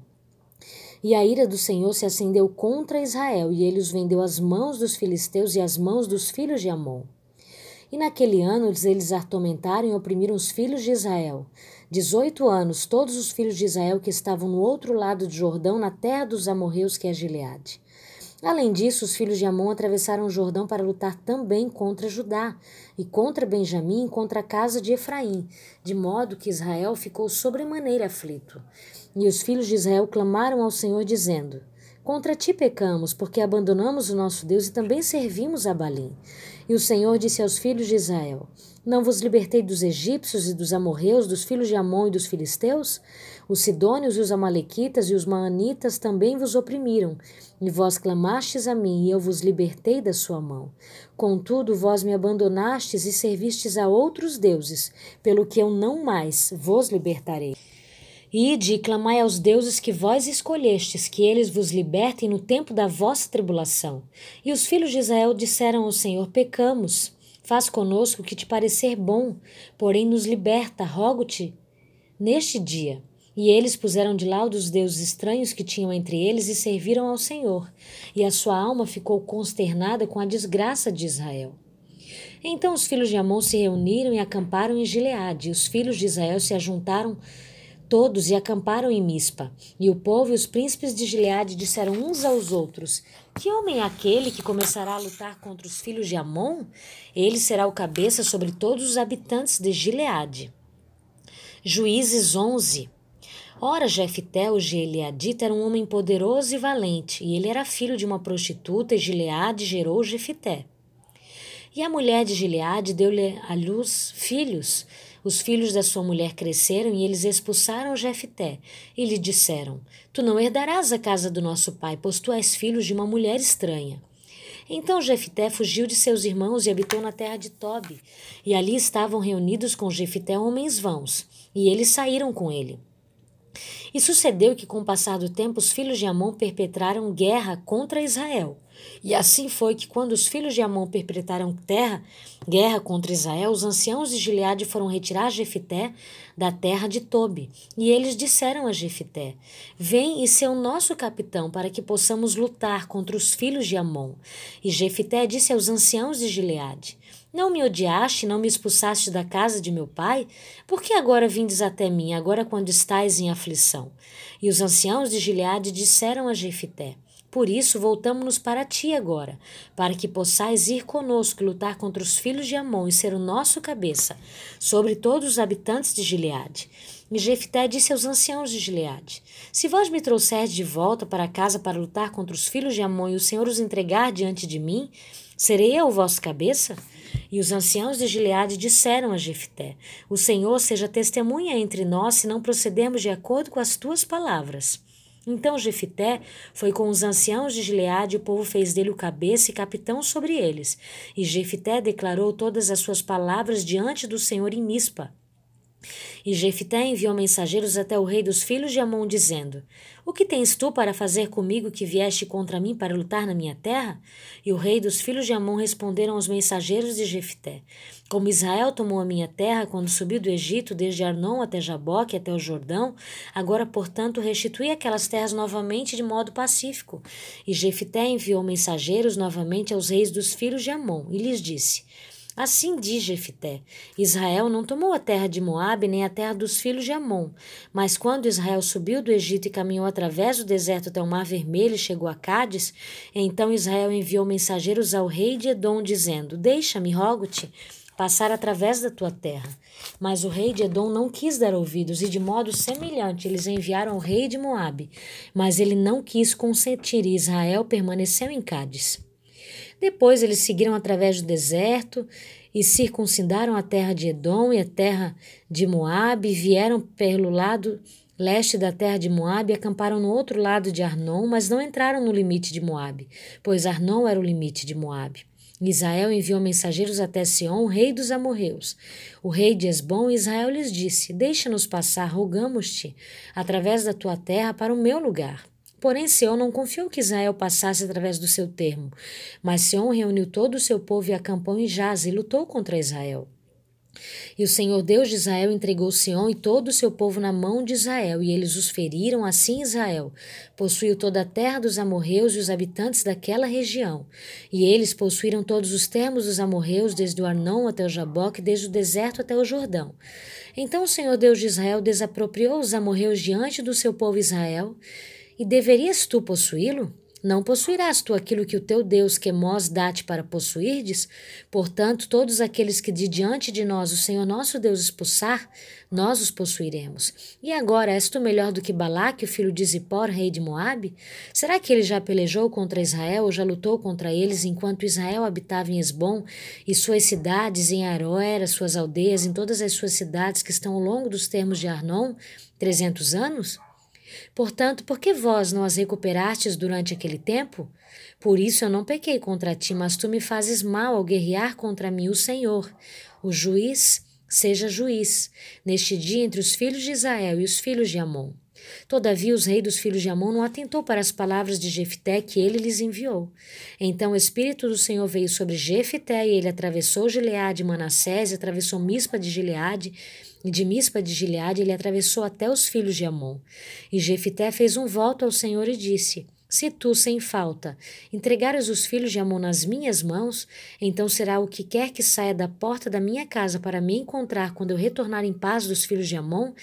E a ira do Senhor se acendeu contra Israel, e ele os vendeu às mãos dos filisteus e às mãos dos filhos de Amon. E naquele ano eles atormentaram e oprimiram os filhos de Israel. Dezoito anos, todos os filhos de Israel que estavam no outro lado do Jordão, na terra dos amorreus, que é Gileade. Além disso, os filhos de Amon atravessaram o Jordão para lutar também contra Judá e contra Benjamim e contra a casa de Efraim, de modo que Israel ficou sobremaneira aflito. E os filhos de Israel clamaram ao Senhor, dizendo: Contra ti pecamos, porque abandonamos o nosso Deus e também servimos a Balim. E o Senhor disse aos filhos de Israel: Não vos libertei dos egípcios e dos amorreus, dos filhos de Amon e dos filisteus? Os sidônios e os amalequitas e os maanitas também vos oprimiram, e vós clamastes a mim, e eu vos libertei da sua mão. Contudo, vós me abandonastes e servistes a outros deuses, pelo que eu não mais vos libertarei. Ide e clamai aos deuses que vós escolhestes, que eles vos libertem no tempo da vossa tribulação. E os filhos de Israel disseram ao Senhor: Pecamos, faz conosco o que te parecer bom, porém nos liberta, rogo-te, neste dia. E eles puseram de lado os deuses estranhos que tinham entre eles e serviram ao Senhor. E a sua alma ficou consternada com a desgraça de Israel. Então os filhos de Amon se reuniram e acamparam em Gileade, e os filhos de Israel se ajuntaram todos e acamparam em Mispa. E o povo e os príncipes de Gileade disseram uns aos outros: Que homem é aquele que começará a lutar contra os filhos de Amon? Ele será o cabeça sobre todos os habitantes de Gileade. Juízes 11 Ora, Jefté, o Gileadita, era um homem poderoso e valente, e ele era filho de uma prostituta, e Gileade gerou Jefté. E a mulher de Gileade deu-lhe à luz filhos, os filhos da sua mulher cresceram e eles expulsaram Jefté e lhe disseram: Tu não herdarás a casa do nosso pai, pois tu és filho de uma mulher estranha. Então Jefté fugiu de seus irmãos e habitou na terra de Tobi. E ali estavam reunidos com Jefté homens vãos, e eles saíram com ele. E sucedeu que, com o passar do tempo, os filhos de Amon perpetraram guerra contra Israel. E assim foi que, quando os filhos de Amon perpetraram terra, guerra contra Israel, os anciãos de Gileade foram retirar Jefité da terra de Tobi. E eles disseram a Jefité: Vem e ser o nosso capitão, para que possamos lutar contra os filhos de Amon. E Jefité disse aos anciãos de Gileade: Não me odiaste, não me expulsaste da casa de meu pai? Por que agora vindes até mim, agora quando estais em aflição? E os anciãos de Gileade disseram a Jefité: Por isso voltamo-nos para ti agora, para que possais ir conosco e lutar contra os filhos de Amon e ser o nosso cabeça sobre todos os habitantes de Gileade. E Jefté disse aos anciãos de Gileade: Se vós me trouxerdes de volta para casa para lutar contra os filhos de Amon e o Senhor os entregar diante de mim, serei eu o vosso cabeça? E os anciãos de Gileade disseram a Jefté: O Senhor seja testemunha entre nós se não procedermos de acordo com as tuas palavras. Então Jefité foi com os anciãos de Gileade, e o povo fez dele o cabeça e capitão sobre eles. E Jefité declarou todas as suas palavras diante do Senhor em Mispa. E Jefité enviou mensageiros até o rei dos filhos de Amon, dizendo: O que tens tu para fazer comigo que vieste contra mim para lutar na minha terra? E o rei dos filhos de Amon responderam aos mensageiros de Jefité: Como Israel tomou a minha terra quando subiu do Egito, desde Arnon até Jaboque até o Jordão, agora, portanto, restitui aquelas terras novamente de modo pacífico. E Jefité enviou mensageiros novamente aos reis dos filhos de Amon, e lhes disse: Assim diz Jefité: Israel não tomou a terra de Moabe nem a terra dos filhos de Amon. Mas quando Israel subiu do Egito e caminhou através do deserto até o Mar Vermelho e chegou a Cádiz, então Israel enviou mensageiros ao rei de Edom, dizendo: Deixa-me, rogo-te, passar através da tua terra. Mas o rei de Edom não quis dar ouvidos, e de modo semelhante eles enviaram ao rei de Moabe. Mas ele não quis consentir, e Israel permaneceu em Cádiz. Depois eles seguiram através do deserto e circuncidaram a terra de Edom e a terra de Moabe, vieram pelo lado leste da terra de Moabe e acamparam no outro lado de Arnon, mas não entraram no limite de Moabe, pois Arnon era o limite de Moabe. Israel enviou mensageiros até Sion, rei dos amorreus. O rei de Esbom, Israel lhes disse: Deixa-nos passar, rogamos-te, através da tua terra para o meu lugar. Porém, Seon não confiou que Israel passasse através do seu termo. Mas Seon reuniu todo o seu povo e acampou em Jaz e lutou contra Israel. E o Senhor Deus de Israel entregou Sião e todo o seu povo na mão de Israel, e eles os feriram, assim Israel possuiu toda a terra dos amorreus e os habitantes daquela região. E eles possuíram todos os termos dos amorreus, desde o Arnon até o Jaboque, desde o deserto até o Jordão. Então o Senhor Deus de Israel desapropriou os amorreus diante do seu povo Israel, e deverias tu possuí-lo? Não possuirás tu aquilo que o teu Deus Quemós dá-te para possuirdes? Portanto, todos aqueles que de diante de nós o Senhor nosso Deus expulsar, nós os possuiremos. E agora, és tu melhor do que Balaque, o filho de Zippor, rei de Moabe? Será que ele já pelejou contra Israel ou já lutou contra eles enquanto Israel habitava em Esbom e suas cidades, em Aroera, suas aldeias, em todas as suas cidades que estão ao longo dos termos de Arnon, trezentos anos? Portanto, por que vós não as recuperastes durante aquele tempo? Por isso eu não pequei contra ti, mas tu me fazes mal ao guerrear contra mim o Senhor. O juiz seja juiz, neste dia entre os filhos de Israel e os filhos de Amon. Todavia, os reis dos filhos de Amon não atentou para as palavras de Jefté que ele lhes enviou. Então o Espírito do Senhor veio sobre Jefté, e ele atravessou Gileade e Manassés, e atravessou Mispa de Gileade, e de Mispa de Gileade ele atravessou até os filhos de Amon. E Jefité fez um voto ao Senhor e disse: se tu, sem falta, entregares os filhos de Amon nas minhas mãos, então será o que quer que saia da porta da minha casa para me encontrar quando eu retornar em paz dos filhos de Amon,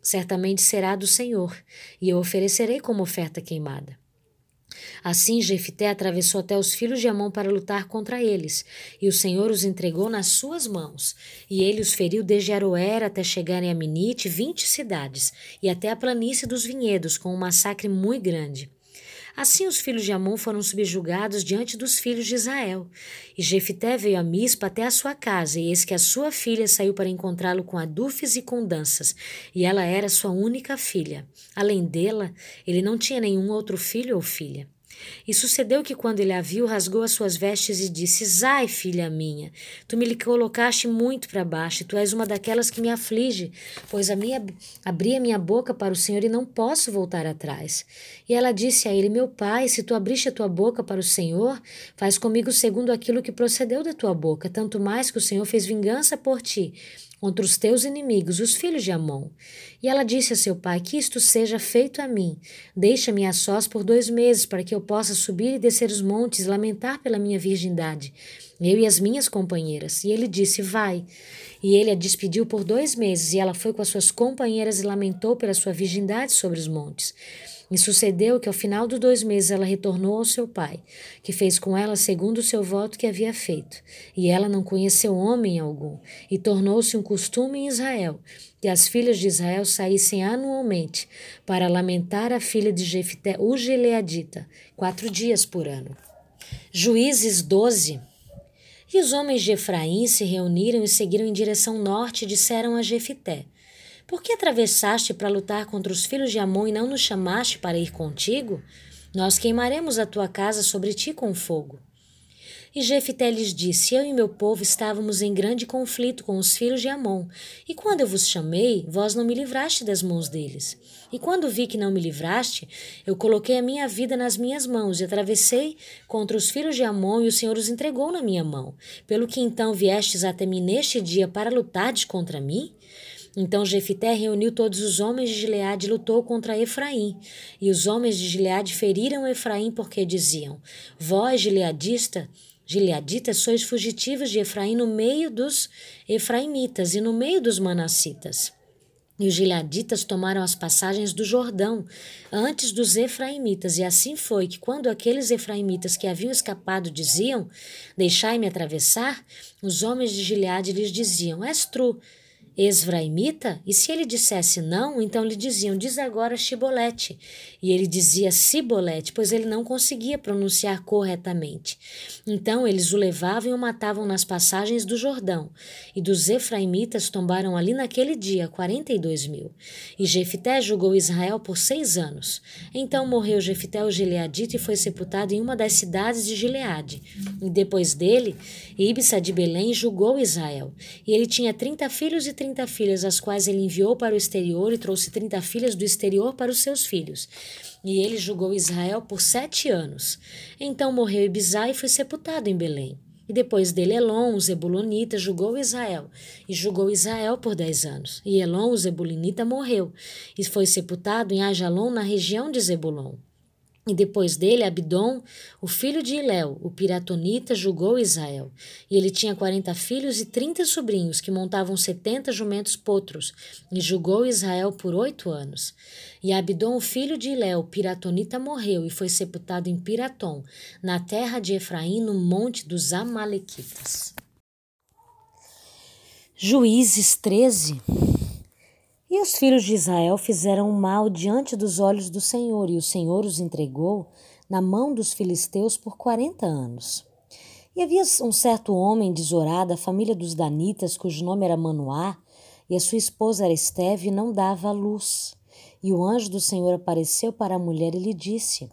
certamente será do Senhor, e eu oferecerei como oferta queimada. Assim Jefité atravessou até os filhos de Amon para lutar contra eles, e o Senhor os entregou nas suas mãos. E ele os feriu desde Aroer até chegarem a Minite, vinte cidades, e até a planície dos vinhedos, com um massacre muito grande. Assim os filhos de Amon foram subjugados diante dos filhos de Israel. E Jefité veio a Mispa até a sua casa, e eis que a sua filha saiu para encontrá-lo com adufes e com danças, e ela era sua única filha. Além dela, ele não tinha nenhum outro filho ou filha. E sucedeu que, quando ele a viu, rasgou as suas vestes e disse: Zai, filha minha, tu me colocaste muito para baixo, e tu és uma daquelas que me aflige, pois a minha, abri a minha boca para o Senhor e não posso voltar atrás. E ela disse a ele: Meu pai, se tu abriste a tua boca para o Senhor, faz comigo segundo aquilo que procedeu da tua boca, tanto mais que o Senhor fez vingança por ti contra os teus inimigos, os filhos de Amon. E ela disse a seu pai: Que isto seja feito a mim. Deixa-me a sós por dois meses, para que eu possa subir e descer os montes, lamentar pela minha virgindade. eu e as minhas companheiras. E ele disse: Vai. E ele a despediu por dois meses, e ela foi com as suas companheiras e lamentou pela sua virgindade sobre os montes. E sucedeu que ao final dos dois meses ela retornou ao seu pai, que fez com ela segundo o seu voto que havia feito. E ela não conheceu homem algum, e tornou-se um costume em Israel, que as filhas de Israel saíssem anualmente para lamentar a filha de Jefité, o Gileadita, quatro dias por ano. Juízes 12. E os homens de Efraim se reuniram e seguiram em direção norte e disseram a Jefité: por que atravessaste para lutar contra os filhos de Amon e não nos chamaste para ir contigo? Nós queimaremos a tua casa sobre ti com fogo. E Jefité lhes disse: Eu e meu povo estávamos em grande conflito com os filhos de Amon, e quando eu vos chamei, vós não me livraste das mãos deles. E quando vi que não me livraste, eu coloquei a minha vida nas minhas mãos e atravessei contra os filhos de Amon, e o Senhor os entregou na minha mão. Pelo que então viestes até mim neste dia para lutardes contra mim? Então Jefité reuniu todos os homens de Gileade e lutou contra Efraim. E os homens de Gileade feriram Efraim porque diziam: Vós, gileadista, gileaditas, sois fugitivos de Efraim no meio dos efraimitas e no meio dos manassitas. E os gileaditas tomaram as passagens do Jordão antes dos efraimitas, e assim foi que, quando aqueles efraimitas que haviam escapado diziam: Deixai-me atravessar, os homens de Gileade lhes diziam: És tu, Esvraimita? E se ele dissesse não, então lhe diziam: Diz agora Chibolete. E ele dizia Cibolete, pois ele não conseguia pronunciar corretamente. Então eles o levavam e o matavam nas passagens do Jordão. E dos Efraimitas tombaram ali naquele dia quarenta e dois mil. E Jefité julgou Israel por seis anos. Então morreu Jefité o Gileadita e foi sepultado em uma das cidades de Gileade. E depois dele, Ibsa de Belém julgou Israel. E ele tinha trinta filhos e trinta filhas, as quais ele enviou para o exterior e trouxe trinta filhas do exterior para os seus filhos. E ele julgou Israel por sete anos. Então morreu Ibizá e foi sepultado em Belém. E depois dele, Elon, o Zebulonita, julgou Israel. E julgou Israel por dez anos. E Elon, o Zebulonita, morreu. E foi sepultado em Ajalon, na região de Zebulon. E depois dele, Abdom, o filho de Iléu, o piratonita, julgou Israel. E ele tinha quarenta filhos e trinta sobrinhos, que montavam setenta jumentos potros, e julgou Israel por oito anos. E Abdom, o filho de Iléu, piratonita, morreu e foi sepultado em Piratom, na terra de Efraim, no monte dos Amalequitas. Juízes 13 e os filhos de Israel fizeram o mal diante dos olhos do Senhor, e o Senhor os entregou na mão dos filisteus por quarenta anos. E havia um certo homem de Zorá, da família dos Danitas, cujo nome era Manoá, e a sua esposa era Esteve, e não dava luz. E o anjo do Senhor apareceu para a mulher e lhe disse: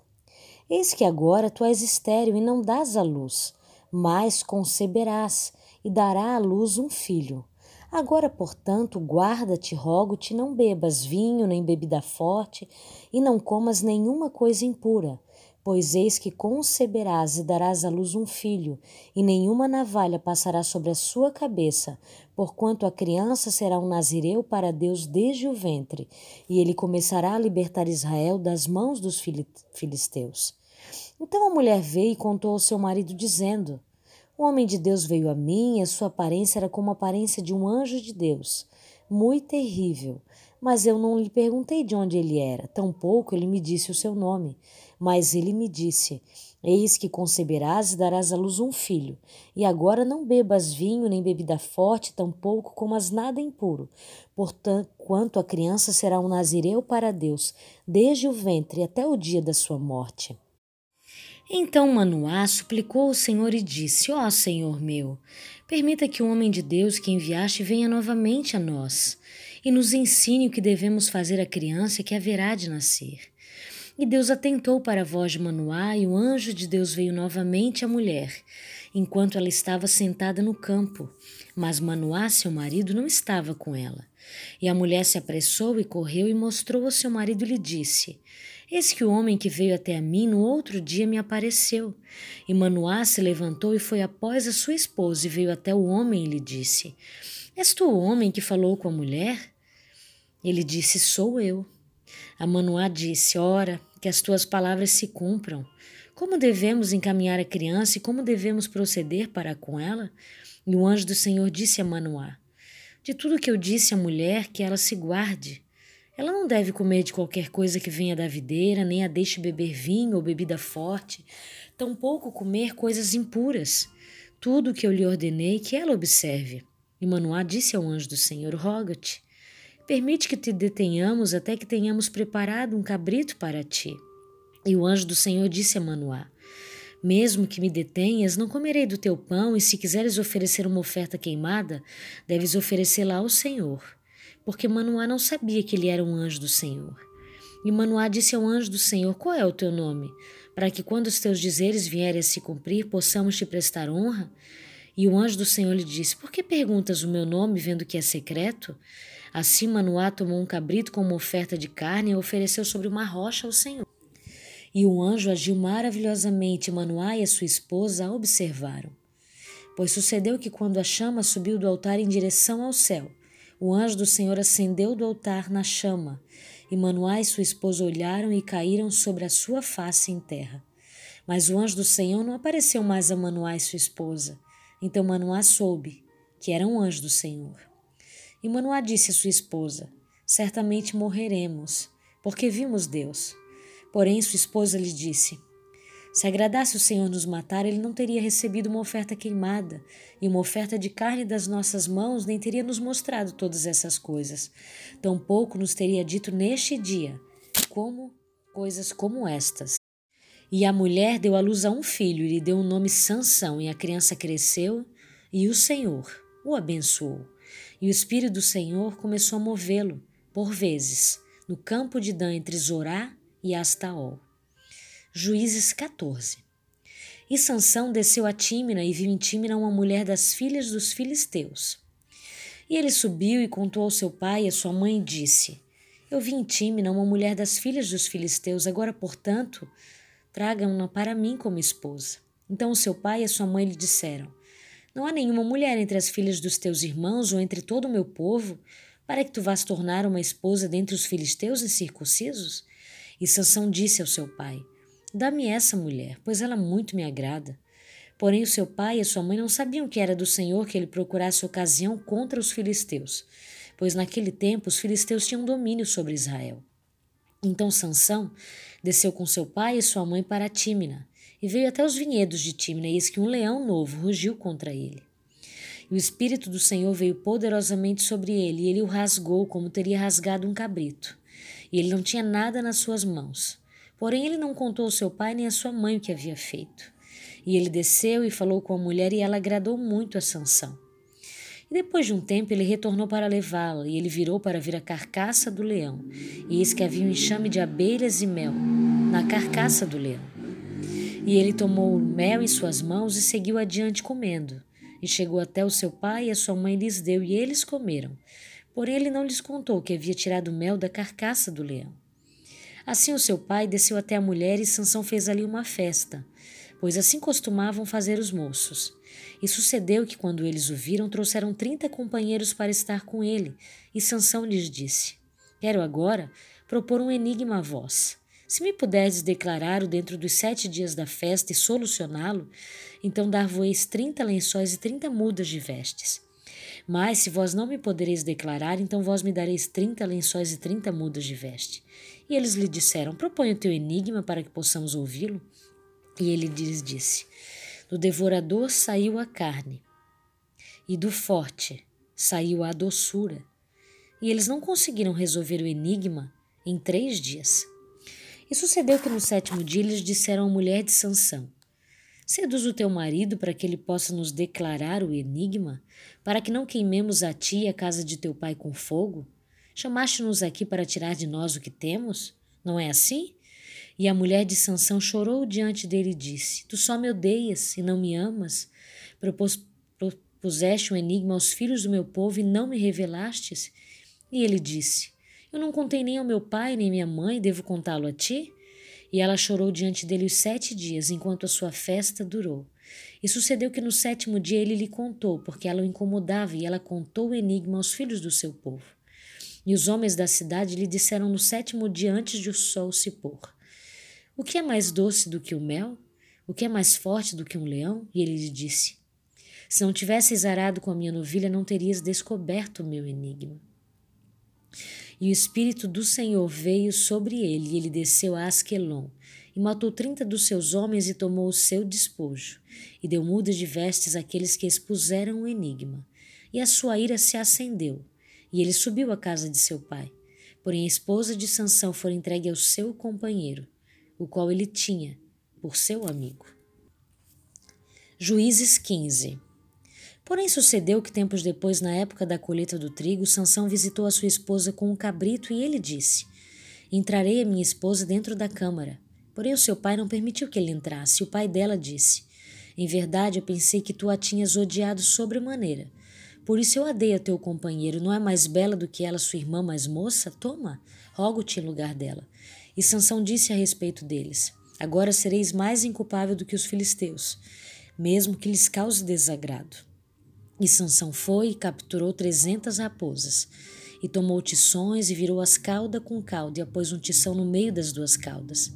Eis que agora tu és estéril e não dás à luz, mas conceberás e dará à luz um filho. Agora, portanto, guarda-te, rogo-te, não bebas vinho nem bebida forte, e não comas nenhuma coisa impura, pois eis que conceberás e darás à luz um filho, e nenhuma navalha passará sobre a sua cabeça, porquanto a criança será um nazireu para Deus desde o ventre, e ele começará a libertar Israel das mãos dos filisteus. Então a mulher veio e contou ao seu marido, dizendo: o homem de Deus veio a mim e a sua aparência era como a aparência de um anjo de Deus, muito terrível. Mas eu não lhe perguntei de onde ele era, tampouco ele me disse o seu nome. Mas ele me disse: Eis que conceberás e darás à luz um filho. E agora não bebas vinho nem bebida forte, tampouco comas nada impuro. Portanto, quanto a criança será um nazireu para Deus, desde o ventre até o dia da sua morte. Então Manoá suplicou ao Senhor e disse: Ó oh, Senhor meu, permita que o homem de Deus que enviaste venha novamente a nós e nos ensine o que devemos fazer à criança que haverá de nascer. E Deus atentou para a voz de Manoá, e o anjo de Deus veio novamente à mulher, enquanto ela estava sentada no campo. Mas Manoá, seu marido, não estava com ela. E a mulher se apressou e correu e mostrou ao seu marido e lhe disse: Eis que o homem que veio até a mim no outro dia me apareceu. E Manoá se levantou e foi após a sua esposa e veio até o homem e lhe disse: És tu o homem que falou com a mulher? Ele disse: Sou eu. A Manoá disse: Ora, que as tuas palavras se cumpram. Como devemos encaminhar a criança e como devemos proceder para com ela? E o anjo do Senhor disse a Manoá: De tudo que eu disse à mulher, que ela se guarde. Ela não deve comer de qualquer coisa que venha da videira, nem a deixe beber vinho ou bebida forte, tampouco comer coisas impuras. Tudo o que eu lhe ordenei, que ela observe. E Manoá disse ao anjo do Senhor: Roga-te, permite que te detenhamos até que tenhamos preparado um cabrito para ti. E o anjo do Senhor disse a Manoá: Mesmo que me detenhas, não comerei do teu pão, e se quiseres oferecer uma oferta queimada, deves oferecê-la ao Senhor. Porque Manoá não sabia que ele era um anjo do Senhor. E Manoá disse ao anjo do Senhor: Qual é o teu nome? Para que, quando os teus dizeres vierem a se cumprir, possamos te prestar honra? E o anjo do Senhor lhe disse: Por que perguntas o meu nome, vendo que é secreto? Assim Manoá tomou um cabrito como oferta de carne e ofereceu sobre uma rocha ao Senhor. E o anjo agiu maravilhosamente, Manoá e a sua esposa a observaram. Pois sucedeu que, quando a chama subiu do altar em direção ao céu, o anjo do Senhor ascendeu do altar na chama, e Manoá e sua esposa olharam e caíram sobre a sua face em terra. Mas o anjo do Senhor não apareceu mais a Manoá e sua esposa. Então Manoá soube que era um anjo do Senhor. E Manoá disse à sua esposa: Certamente morreremos, porque vimos Deus. Porém, sua esposa lhe disse: Se agradasse o Senhor nos matar, ele não teria recebido uma oferta queimada, e uma oferta de carne das nossas mãos nem teria nos mostrado todas essas coisas. Tampouco nos teria dito neste dia como coisas como estas. E a mulher deu à luz a um filho e lhe deu o nome Sansão, e a criança cresceu, e o Senhor o abençoou. E o Espírito do Senhor começou a movê-lo, por vezes, no campo de Dan entre Zorá e Astaol. Juízes 14. E Sansão desceu a Tímina e viu em Tímina uma mulher das filhas dos filisteus. E ele subiu e contou ao seu pai e à sua mãe e disse: Eu vi em Tímina uma mulher das filhas dos filisteus, agora, portanto, tragam-na para mim como esposa. Então o seu pai e a sua mãe lhe disseram: Não há nenhuma mulher entre as filhas dos teus irmãos ou entre todo o meu povo, para que tu vás tornar uma esposa dentre os filisteus incircuncisos? E Sansão disse ao seu pai: Dá-me essa mulher, pois ela muito me agrada. Porém, o seu pai e sua mãe não sabiam que era do Senhor que ele procurasse ocasião contra os filisteus, pois naquele tempo os filisteus tinham domínio sobre Israel. Então Sansão desceu com seu pai e sua mãe para Tímina, e veio até os vinhedos de Tímina, e eis que um leão novo rugiu contra ele. E o Espírito do Senhor veio poderosamente sobre ele, e ele o rasgou como teria rasgado um cabrito e ele não tinha nada nas suas mãos. Porém, ele não contou ao seu pai nem à sua mãe o que havia feito. E ele desceu e falou com a mulher, e ela agradou muito a Sansão. E depois de um tempo ele retornou para levá-la, e ele virou para ver a carcaça do leão. E eis que havia um enxame de abelhas e mel na carcaça do leão. E ele tomou o mel em suas mãos e seguiu adiante comendo. E chegou até o seu pai e a sua mãe lhes deu, e eles comeram. Porém, ele não lhes contou que havia tirado o mel da carcaça do leão. Assim o seu pai desceu até a mulher e Sansão fez ali uma festa, pois assim costumavam fazer os moços. E sucedeu que quando eles o viram, trouxeram trinta companheiros para estar com ele, e Sansão lhes disse: Quero agora propor um enigma a vós. Se me puderdes declarar-o dentro dos sete dias da festa e solucioná-lo, então dar-vos trinta lençóis e trinta mudas de vestes. Mas se vós não me podereis declarar, então vós me dareis trinta lençóis e trinta mudas de veste. E eles lhe disseram: Propõe o teu enigma para que possamos ouvi-lo. E ele lhes disse: Do devorador saiu a carne, e do forte saiu a doçura. E eles não conseguiram resolver o enigma em três dias. E sucedeu que no sétimo dia eles disseram à mulher de Sansão: Seduz o teu marido para que ele possa nos declarar o enigma, para que não queimemos a ti e a casa de teu pai com fogo? Chamaste-nos aqui para tirar de nós o que temos? Não é assim? E a mulher de Sansão chorou diante dele e disse: Tu só me odeias e não me amas. Propus, propuseste um enigma aos filhos do meu povo e não me revelastes? E ele disse: Eu não contei nem ao meu pai nem minha mãe, devo contá-lo a ti? E ela chorou diante dele os sete dias, enquanto a sua festa durou. E sucedeu que no sétimo dia ele lhe contou, porque ela o incomodava, e ela contou o enigma aos filhos do seu povo. E os homens da cidade lhe disseram no sétimo dia antes de o sol se pôr: O que é mais doce do que o mel? O que é mais forte do que um leão? E ele lhe disse: Se não tivesses arado com a minha novilha, não terias descoberto o meu enigma. E o Espírito do Senhor veio sobre ele, e ele desceu a Asquelon, e matou trinta dos seus homens e tomou o seu despojo, e deu mudas de vestes àqueles que expuseram o enigma. E a sua ira se acendeu, e ele subiu à casa de seu pai. Porém a esposa de Sansão foi entregue ao seu companheiro, o qual ele tinha por seu amigo. Juízes 15 Porém sucedeu que tempos depois, na época da colheita do trigo, Sansão visitou a sua esposa com um cabrito e ele disse: Entrarei a minha esposa dentro da câmara. Porém o seu pai não permitiu que ele entrasse. E o pai dela disse: Em verdade, eu pensei que tu a tinhas odiado sobremaneira. Por isso eu a dei a teu companheiro. Não é mais bela do que ela, sua irmã mais moça? Toma, rogo-te em lugar dela. E Sansão disse a respeito deles: Agora sereis mais inculpável do que os filisteus, mesmo que lhes cause desagrado. E Sansão foi e capturou trezentas raposas, e tomou tições e virou as cauda com cauda, e pôs um tição no meio das duas caudas.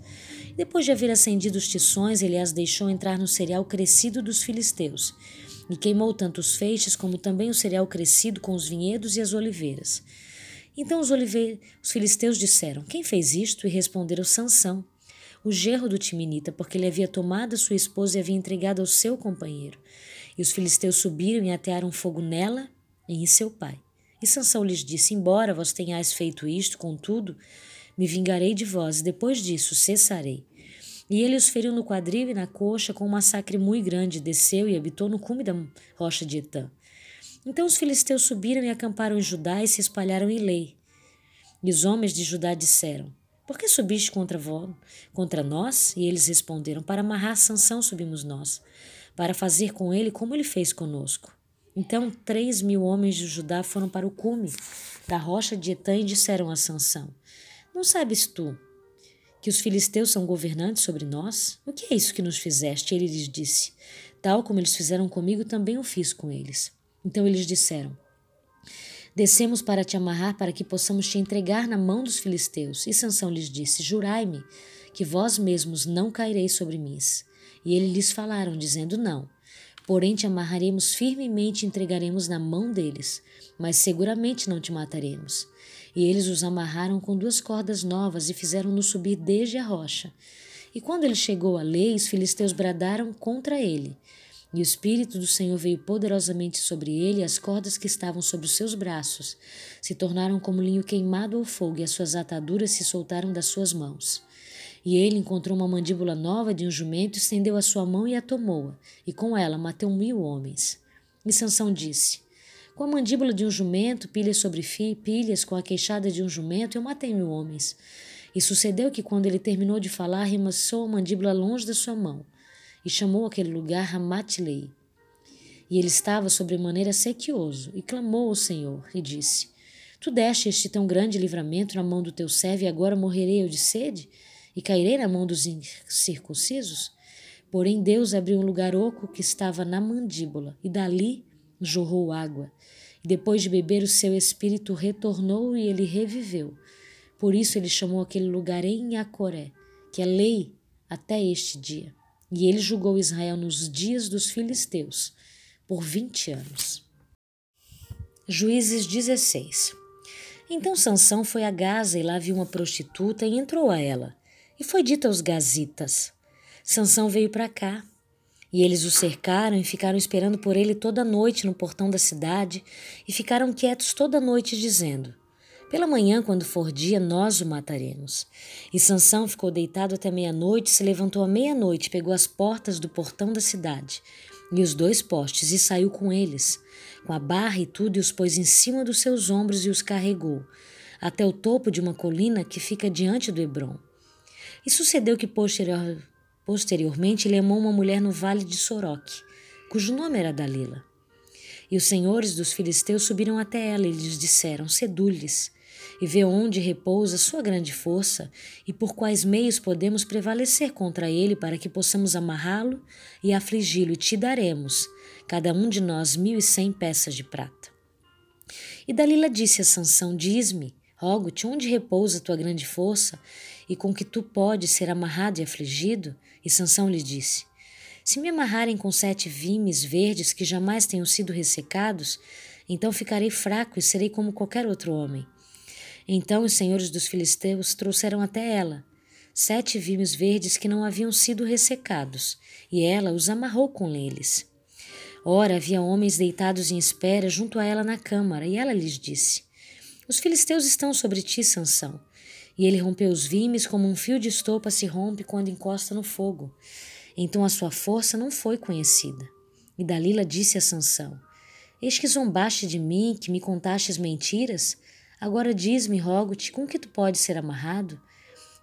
Depois de haver acendido os tições, ele as deixou entrar no cereal crescido dos filisteus, e queimou tanto os feixes como também o cereal crescido com os vinhedos e as oliveiras. Então os, os filisteus disseram: Quem fez isto? E responderam: Sansão, o gerro do Timinita, porque ele havia tomado a sua esposa e havia entregado ao seu companheiro. E os filisteus subiram e atearam fogo nela e em seu pai. E Sansão lhes disse: Embora vós tenhais feito isto, contudo, me vingarei de vós, e depois disso cessarei. E ele os feriu no quadril e na coxa com um massacre muito grande, desceu e habitou no cume da rocha de Etã. Então os filisteus subiram e acamparam em Judá e se espalharam em Lei. E os homens de Judá disseram: Por que subiste contra, contra nós? E eles responderam: Para amarrar Sansão subimos nós para fazer com ele como ele fez conosco. Então três mil homens de Judá foram para o cume da rocha de Etã e disseram a Sansão: Não sabes tu que os filisteus são governantes sobre nós? O que é isso que nos fizeste? Ele lhes disse: Tal como eles fizeram comigo, também o fiz com eles. Então eles disseram: Descemos para te amarrar, para que possamos te entregar na mão dos filisteus. E Sansão lhes disse: Jurai-me que vós mesmos não caireis sobre mim. E eles lhes falaram, dizendo: Não. Porém, te amarraremos firmemente e entregaremos na mão deles, mas seguramente não te mataremos. E eles os amarraram com duas cordas novas e fizeram-no subir desde a rocha. E quando ele chegou à lei, os filisteus bradaram contra ele. E o Espírito do Senhor veio poderosamente sobre ele, e as cordas que estavam sobre os seus braços se tornaram como linho queimado ao fogo, e as suas ataduras se soltaram das suas mãos. E ele encontrou uma mandíbula nova de um jumento, estendeu a sua mão e a tomou-a, e com ela matou mil homens. E Sansão disse: Com a mandíbula de um jumento, pilhas sobre pilhas, com a queixada de um jumento, eu matei mil homens. E sucedeu que, quando ele terminou de falar, remassou a mandíbula longe da sua mão, e chamou aquele lugar Ramatlei. E ele estava sobremaneira sequioso, e clamou ao Senhor, e disse: Tu deste este tão grande livramento na mão do teu servo, e agora morrerei eu de sede? e cairei na mão dos incircuncisos? Porém, Deus abriu um lugar oco que estava na mandíbula, e dali jorrou água. Depois de beber, o seu espírito retornou e ele reviveu. Por isso ele chamou aquele lugar em Acoré, que é lei até este dia. E ele julgou Israel nos dias dos filisteus, por vinte anos. Juízes 16 Então Sansão foi a Gaza e lá viu uma prostituta e entrou a ela. E foi dito aos gazitas: Sansão veio para cá. E eles o cercaram e ficaram esperando por ele toda noite no portão da cidade, e ficaram quietos toda noite, dizendo: Pela manhã, quando for dia, nós o mataremos. E Sansão ficou deitado até meia-noite, se levantou à meia-noite, pegou as portas do portão da cidade e os dois postes, e saiu com eles, com a barra e tudo, e os pôs em cima dos seus ombros e os carregou, até o topo de uma colina que fica diante do Hebron. E sucedeu que posterior, posteriormente ele amou uma mulher no vale de Soroque, cujo nome era Dalila. E os senhores dos filisteus subiram até ela e lhes disseram: Sedulhes, e vê onde repousa sua grande força, e por quais meios podemos prevalecer contra ele para que possamos amarrá-lo e afligi-lo, e te daremos, cada um de nós, mil e cem peças de prata. E Dalila disse a Sansão: Diz-me, rogo-te, onde repousa tua grande força, e com que tu podes ser amarrado e afligido? E Sansão lhe disse: Se me amarrarem com sete vimes verdes que jamais tenham sido ressecados, então ficarei fraco e serei como qualquer outro homem. Então os senhores dos filisteus trouxeram até ela sete vimes verdes que não haviam sido ressecados, e ela os amarrou com eles. Ora, havia homens deitados em espera junto a ela na câmara, e ela lhes disse: Os filisteus estão sobre ti, Sansão. E ele rompeu os vimes como um fio de estopa se rompe quando encosta no fogo. Então a sua força não foi conhecida. E Dalila disse a Sansão: Eis que zombaste de mim, que me contastes mentiras? Agora diz-me, rogo-te, com que tu podes ser amarrado?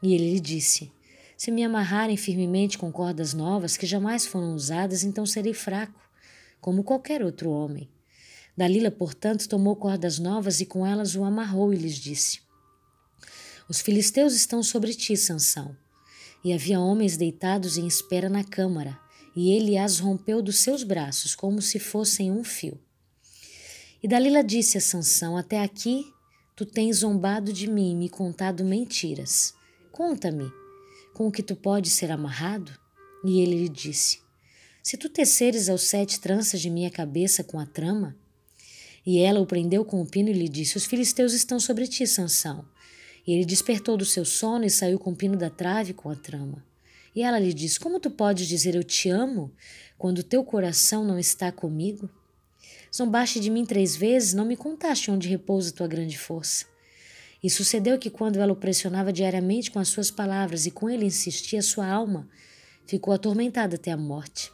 E ele lhe disse: Se me amarrarem firmemente com cordas novas que jamais foram usadas, então serei fraco, como qualquer outro homem. Dalila, portanto, tomou cordas novas e com elas o amarrou e lhes disse: Os filisteus estão sobre ti, Sansão. E havia homens deitados em espera na câmara, e ele as rompeu dos seus braços, como se fossem um fio. E Dalila disse a Sansão: Até aqui tu tens zombado de mim e me contado mentiras. Conta-me, com o que tu podes ser amarrado? E ele lhe disse: Se tu teceres aos sete tranças de minha cabeça com a trama. E ela o prendeu com o pino e lhe disse: Os filisteus estão sobre ti, Sansão. E ele despertou do seu sono e saiu com o pino da trave com a trama. E ela lhe disse: Como tu podes dizer eu te amo quando teu coração não está comigo? Zombaste de mim três vezes, não me contaste onde repousa tua grande força. E sucedeu que, quando ela o pressionava diariamente com as suas palavras e com ele insistia, sua alma ficou atormentada até a morte.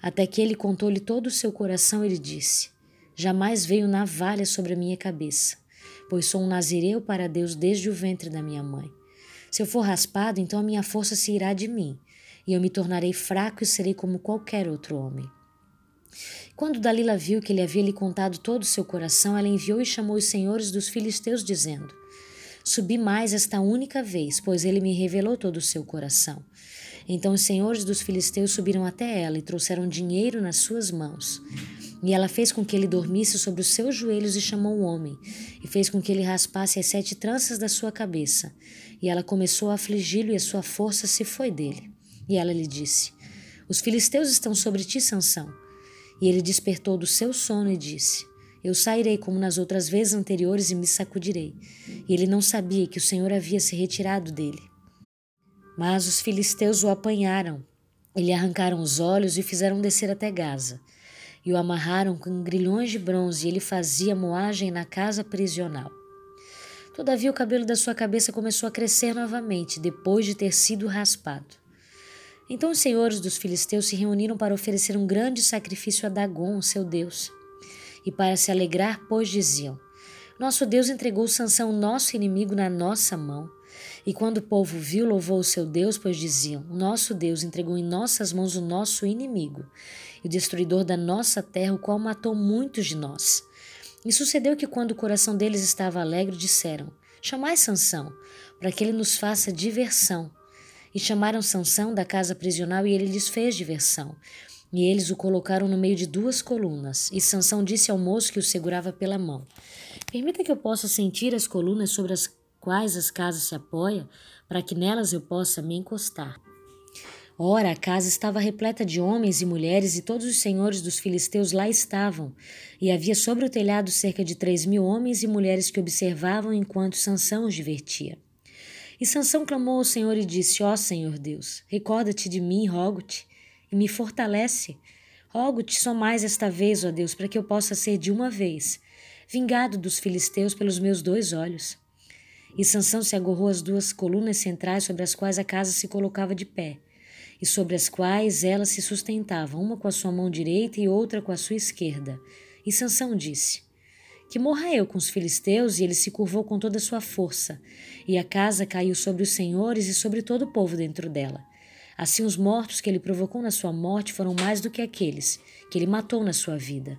Até que ele contou-lhe todo o seu coração e lhe disse: Jamais veio navalha sobre a minha cabeça, pois sou um nazireu para Deus desde o ventre da minha mãe. Se eu for raspado, então a minha força se irá de mim, e eu me tornarei fraco e serei como qualquer outro homem. Quando Dalila viu que ele havia lhe contado todo o seu coração, ela enviou e chamou os senhores dos filisteus, dizendo: Subi mais esta única vez, pois ele me revelou todo o seu coração. Então os senhores dos filisteus subiram até ela e trouxeram dinheiro nas suas mãos. E ela fez com que ele dormisse sobre os seus joelhos e chamou o homem, e fez com que ele raspasse as sete tranças da sua cabeça. E ela começou a afligi-lo, e a sua força se foi dele. E ela lhe disse: Os filisteus estão sobre ti, Sansão. E ele despertou do seu sono e disse: Eu sairei como nas outras vezes anteriores e me sacudirei. E ele não sabia que o Senhor havia se retirado dele. Mas os filisteus o apanharam, e lhe arrancaram os olhos e fizeram descer até Gaza. E o amarraram com grilhões de bronze, e ele fazia moagem na casa prisional. Todavia o cabelo da sua cabeça começou a crescer novamente, depois de ter sido raspado. Então os senhores dos filisteus se reuniram para oferecer um grande sacrifício a Dagon, seu deus. E para se alegrar, pois diziam: Nosso Deus entregou Sansão, nosso inimigo, na nossa mão. E quando o povo viu, louvou o seu Deus, pois diziam: Nosso Deus entregou em nossas mãos o nosso inimigo, e o destruidor da nossa terra, o qual matou muitos de nós. E sucedeu que, quando o coração deles estava alegre, disseram: Chamai Sansão, para que ele nos faça diversão. E chamaram Sansão da casa prisional e ele lhes fez diversão. E eles o colocaram no meio de duas colunas. E Sansão disse ao moço que o segurava pela mão: Permita que eu possa sentir as colunas sobre as quais as casas se apoiam, para que nelas eu possa me encostar. Ora, a casa estava repleta de homens e mulheres, e todos os senhores dos filisteus lá estavam. E havia sobre o telhado cerca de três mil homens e mulheres que observavam enquanto Sansão os divertia. E Sansão clamou ao Senhor e disse: Ó Senhor Deus, recorda-te de mim, rogo-te, e me fortalece. Rogo-te só mais esta vez, ó Deus, para que eu possa ser de uma vez vingado dos filisteus pelos meus dois olhos. E Sansão se agarrou às duas colunas centrais sobre as quais a casa se colocava de pé, e sobre as quais ela se sustentava, uma com a sua mão direita e outra com a sua esquerda. E Sansão disse: que morra eu com os filisteus, e ele se curvou com toda a sua força, e a casa caiu sobre os senhores e sobre todo o povo dentro dela. Assim, os mortos que ele provocou na sua morte foram mais do que aqueles que ele matou na sua vida.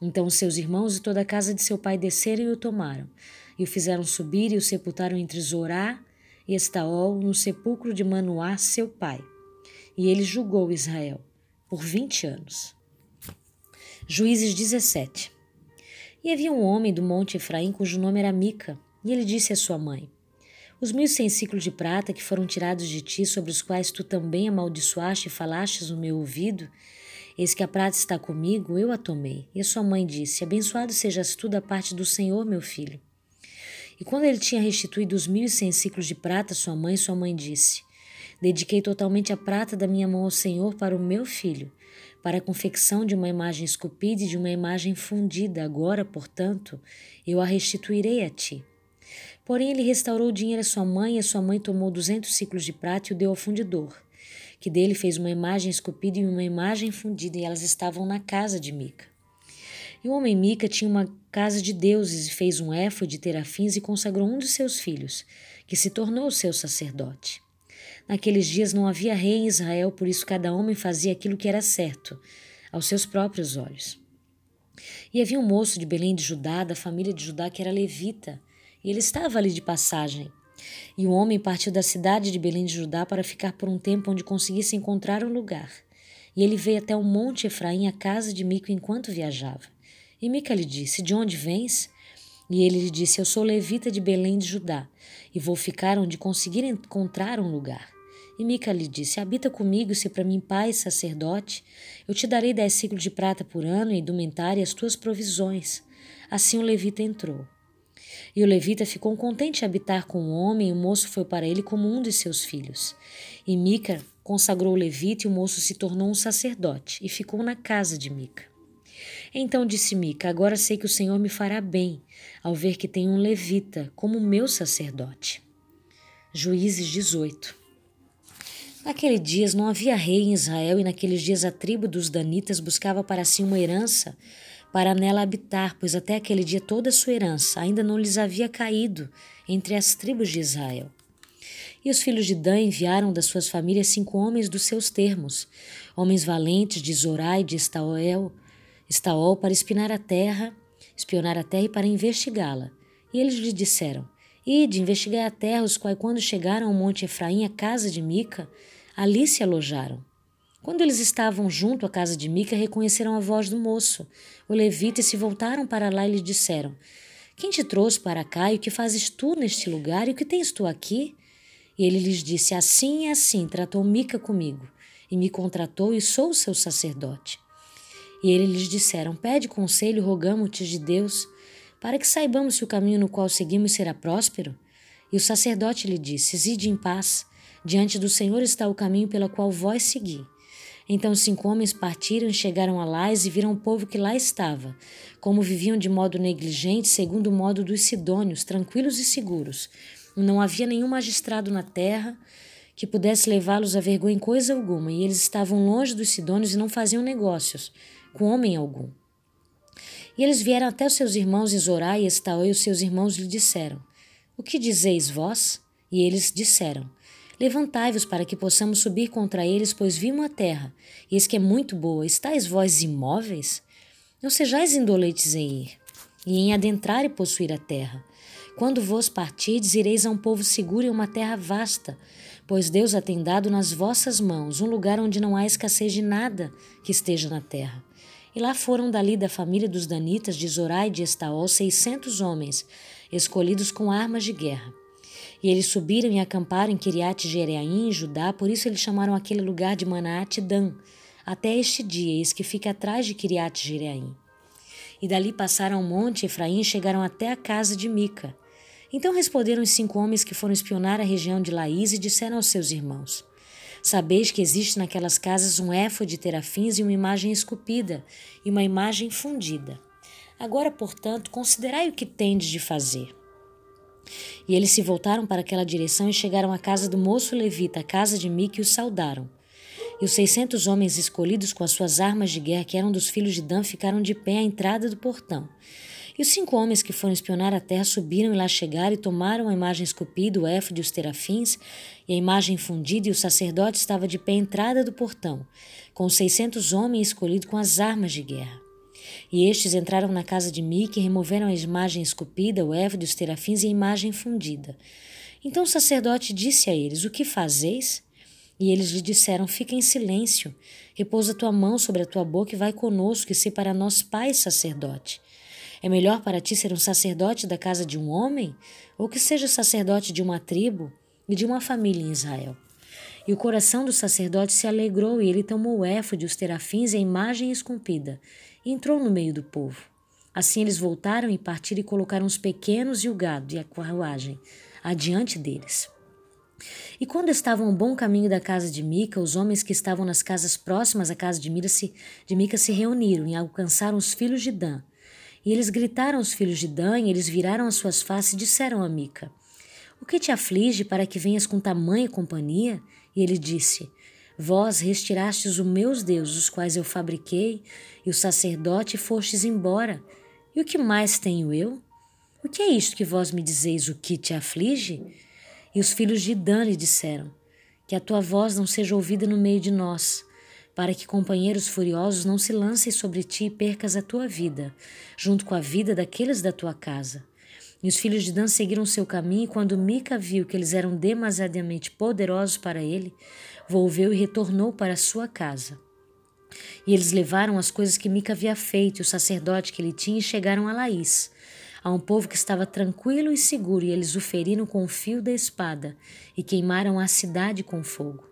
Então seus irmãos e toda a casa de seu pai desceram e o tomaram, e o fizeram subir e o sepultaram entre Zorá e Estaol, no sepulcro de Manoá, seu pai. E ele julgou Israel por vinte anos. Juízes 17 e havia um homem do monte Efraim cujo nome era Mica, e ele disse à sua mãe: Os mil cem ciclos de prata que foram tirados de ti, sobre os quais tu também amaldiçoaste e falastes no meu ouvido, eis que a prata está comigo, eu a tomei. E a sua mãe disse: Abençoado sejas tu da parte do Senhor, meu filho. E quando ele tinha restituído os mil e cem ciclos de prata, sua mãe, sua mãe disse: Dediquei totalmente a prata da minha mão ao Senhor para o meu filho, para a confecção de uma imagem esculpida e de uma imagem fundida. Agora, portanto, eu a restituirei a ti. Porém, ele restaurou o dinheiro à sua mãe, e a sua mãe tomou duzentos ciclos de prata e o deu ao fundidor, que dele fez uma imagem esculpida e uma imagem fundida, e elas estavam na casa de Mica. E o homem Mica tinha uma casa de deuses e fez um éfode de terafins e consagrou um dos seus filhos, que se tornou seu sacerdote. Naqueles dias não havia rei em Israel, por isso cada homem fazia aquilo que era certo, aos seus próprios olhos. E havia um moço de Belém de Judá, da família de Judá, que era levita, e ele estava ali de passagem. E o homem partiu da cidade de Belém de Judá para ficar por um tempo onde conseguisse encontrar um lugar. E ele veio até o monte Efraim, a casa de Mico, enquanto viajava. E Mica lhe disse: De onde vens? E ele lhe disse: Eu sou levita de Belém de Judá, e vou ficar onde conseguir encontrar um lugar. E Mica lhe disse: Habita comigo, se para mim pai sacerdote. Eu te darei dez ciclos de prata por ano e indumentária as tuas provisões. Assim o levita entrou. E o levita ficou contente em habitar com o homem, e o moço foi para ele como um de seus filhos. E Mica consagrou o levita, e o moço se tornou um sacerdote, e ficou na casa de Mica. Então disse Mica: Agora sei que o Senhor me fará bem, ao ver que tenho um levita como meu sacerdote. Juízes 18. Naqueles dias não havia rei em Israel, e naqueles dias a tribo dos Danitas buscava para si uma herança para nela habitar, pois até aquele dia toda a sua herança ainda não lhes havia caído entre as tribos de Israel. E os filhos de Dan enviaram das suas famílias cinco homens dos seus termos, homens valentes de Zorá e de Estaol, Estaol para espinar a terra, espionar a terra e para investigá-la. E eles lhe disseram: Ide, investigai a terra, os quais, quando chegaram ao monte Efraim, a casa de Mica, ali se alojaram. Quando eles estavam junto à casa de Mica, reconheceram a voz do moço, o levita, e se voltaram para lá e lhe disseram: Quem te trouxe para cá e o que fazes tu neste lugar e o que tens tu aqui? E ele lhes disse: Assim e assim tratou Mica comigo, e me contratou e sou seu sacerdote. E ele lhes disseram: Pede conselho, rogamos-te de Deus, para que saibamos se o caminho no qual seguimos será próspero. E o sacerdote lhe disse: Zide em paz, diante do Senhor está o caminho pelo qual vós segui. Então cinco homens partiram e chegaram a Lais e viram o povo que lá estava, como viviam de modo negligente, segundo o modo dos sidônios, tranquilos e seguros. Não havia nenhum magistrado na terra que pudesse levá-los a vergonha em coisa alguma, e eles estavam longe dos sidônios e não faziam negócios com homem algum. E eles vieram até os seus irmãos Zorá e Estaol, e os seus irmãos lhe disseram: O que dizeis vós? E eles disseram: Levantai-vos para que possamos subir contra eles, pois vimos a terra, e eis que é muito boa. Estais vós imóveis? Não sejais indolentes em ir, e em adentrar e possuir a terra. Quando vos partirdes, ireis a um povo seguro e uma terra vasta, pois Deus a tem dado nas vossas mãos, um lugar onde não há escassez de nada que esteja na terra. E lá foram dali da família dos Danitas, de Zorá e de Estaol, seiscentos homens, escolhidos com armas de guerra. E eles subiram e acamparam em Kiriat Jereaim, em Judá, por isso eles chamaram aquele lugar de Manaat Dan, até este dia, eis que fica atrás de Kiriat Jereaim. E dali passaram o monte Efraim e chegaram até a casa de Mica. Então responderam os cinco homens que foram espionar a região de Laís e disseram aos seus irmãos: Sabeis que existe naquelas casas um éfode de terafins e uma imagem esculpida e uma imagem fundida. Agora, portanto, considerai o que tendes de fazer. E eles se voltaram para aquela direção e chegaram à casa do moço levita, a casa de Mique, e o saudaram. E os seiscentos homens escolhidos com as suas armas de guerra, que eram dos filhos de Dan, ficaram de pé à entrada do portão. E os cinco homens que foram espionar a terra subiram e lá chegaram e tomaram a imagem esculpida, o éfode e os terafins, e a imagem fundida, e o sacerdote estava de pé à entrada do portão, com os seiscentos homens escolhidos com as armas de guerra. E estes entraram na casa de Mique e removeram a imagem esculpida, o éfode, os terafins e a imagem fundida. Então o sacerdote disse a eles: O que fazeis? E eles lhe disseram: Fica em silêncio, repousa tua mão sobre a tua boca e vai conosco, e se para nós pai sacerdote. É melhor para ti ser um sacerdote da casa de um homem, ou que seja sacerdote de uma tribo e de uma família em Israel? E o coração do sacerdote se alegrou, e ele tomou o éfode, os terafins e a imagem esculpida, e entrou no meio do povo. Assim eles voltaram e partiram e colocaram os pequenos e o gado e a carruagem adiante deles. E quando estavam no bom caminho da casa de Mica, os homens que estavam nas casas próximas à casa de, se, de Mica se reuniram e alcançaram os filhos de Dan. E eles gritaram aos filhos de Dan, e eles viraram as suas faces e disseram a Mica: O que te aflige para que venhas com tamanha companhia? E ele disse: Vós retirastes os meus deuses, os quais eu fabriquei, e o sacerdote fostes embora. E o que mais tenho eu? O que é isto que vós me dizeis, o que te aflige? E os filhos de Dan lhe disseram: Que a tua voz não seja ouvida no meio de nós, para que companheiros furiosos não se lancem sobre ti e percas a tua vida, junto com a vida daqueles da tua casa. E os filhos de Dan seguiram seu caminho, e quando Mica viu que eles eram demasiadamente poderosos para ele, volveu e retornou para sua casa. E eles levaram as coisas que Mica havia feito, e o sacerdote que ele tinha, e chegaram a Laís, a um povo que estava tranquilo e seguro, e eles o feriram com o fio da espada e queimaram a cidade com fogo.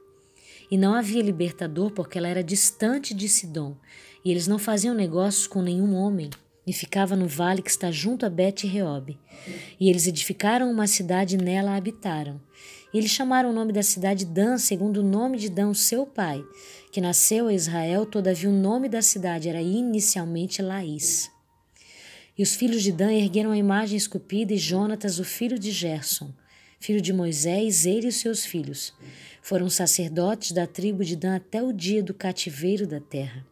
E não havia libertador, porque ela era distante de Sidom, e eles não faziam negócios com nenhum homem, e ficava no vale que está junto a Bet-Reob. E eles edificaram uma cidade e nela habitaram. E eles chamaram o nome da cidade Dan, segundo o nome de Dan, seu pai, que nasceu a Israel, todavia o nome da cidade era inicialmente Laís. E os filhos de Dan ergueram a imagem esculpida, e Jonatas, o filho de Gerson, filho de Moisés, ele e os seus filhos, foram sacerdotes da tribo de Dan até o dia do cativeiro da terra.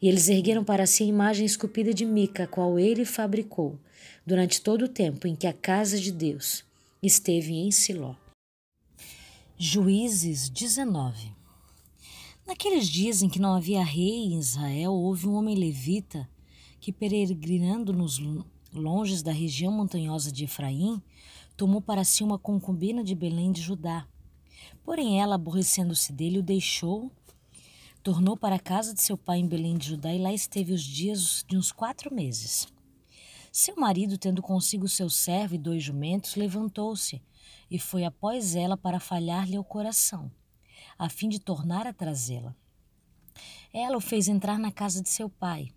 E eles ergueram para si a imagem esculpida de Mica, qual ele fabricou, durante todo o tempo em que a casa de Deus esteve em Siló. Juízes 19 Naqueles dias em que não havia rei em Israel, houve um homem levita que, peregrinando nos longes da região montanhosa de Efraim, tomou para si uma concubina de Belém de Judá. Porém, ela, aborrecendo-se dele, o deixou, tornou para a casa de seu pai em Belém de Judá e lá esteve os dias de uns quatro meses. Seu marido, tendo consigo seu servo e dois jumentos, levantou-se e foi após ela para falhar-lhe o coração, a fim de tornar a trazê-la. Ela o fez entrar na casa de seu pai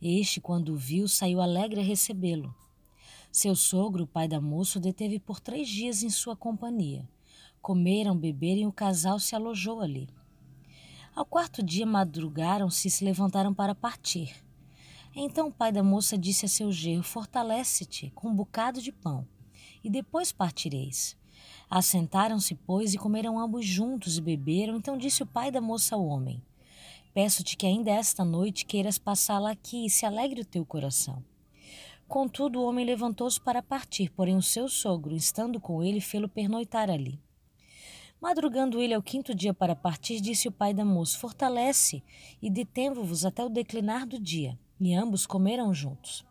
este, quando o viu, saiu alegre a recebê-lo. Seu sogro, o pai da moça, o deteve por três dias em sua companhia. Comeram, beberam e o casal se alojou ali. Ao quarto dia madrugaram-se e se levantaram para partir. Então o pai da moça disse a seu genro: Fortalece-te com um bocado de pão, e depois partireis. Assentaram-se, pois, e comeram ambos juntos e beberam. Então disse o pai da moça ao homem: Peço-te que ainda esta noite queiras passá-la aqui e se alegre o teu coração. Contudo, o homem levantou-se para partir, porém o seu sogro, estando com ele, fê-lo pernoitar ali. Madrugando ele ao quinto dia para partir, disse o pai da moça: Fortalece e detenvo-vos até o declinar do dia. E ambos comeram juntos.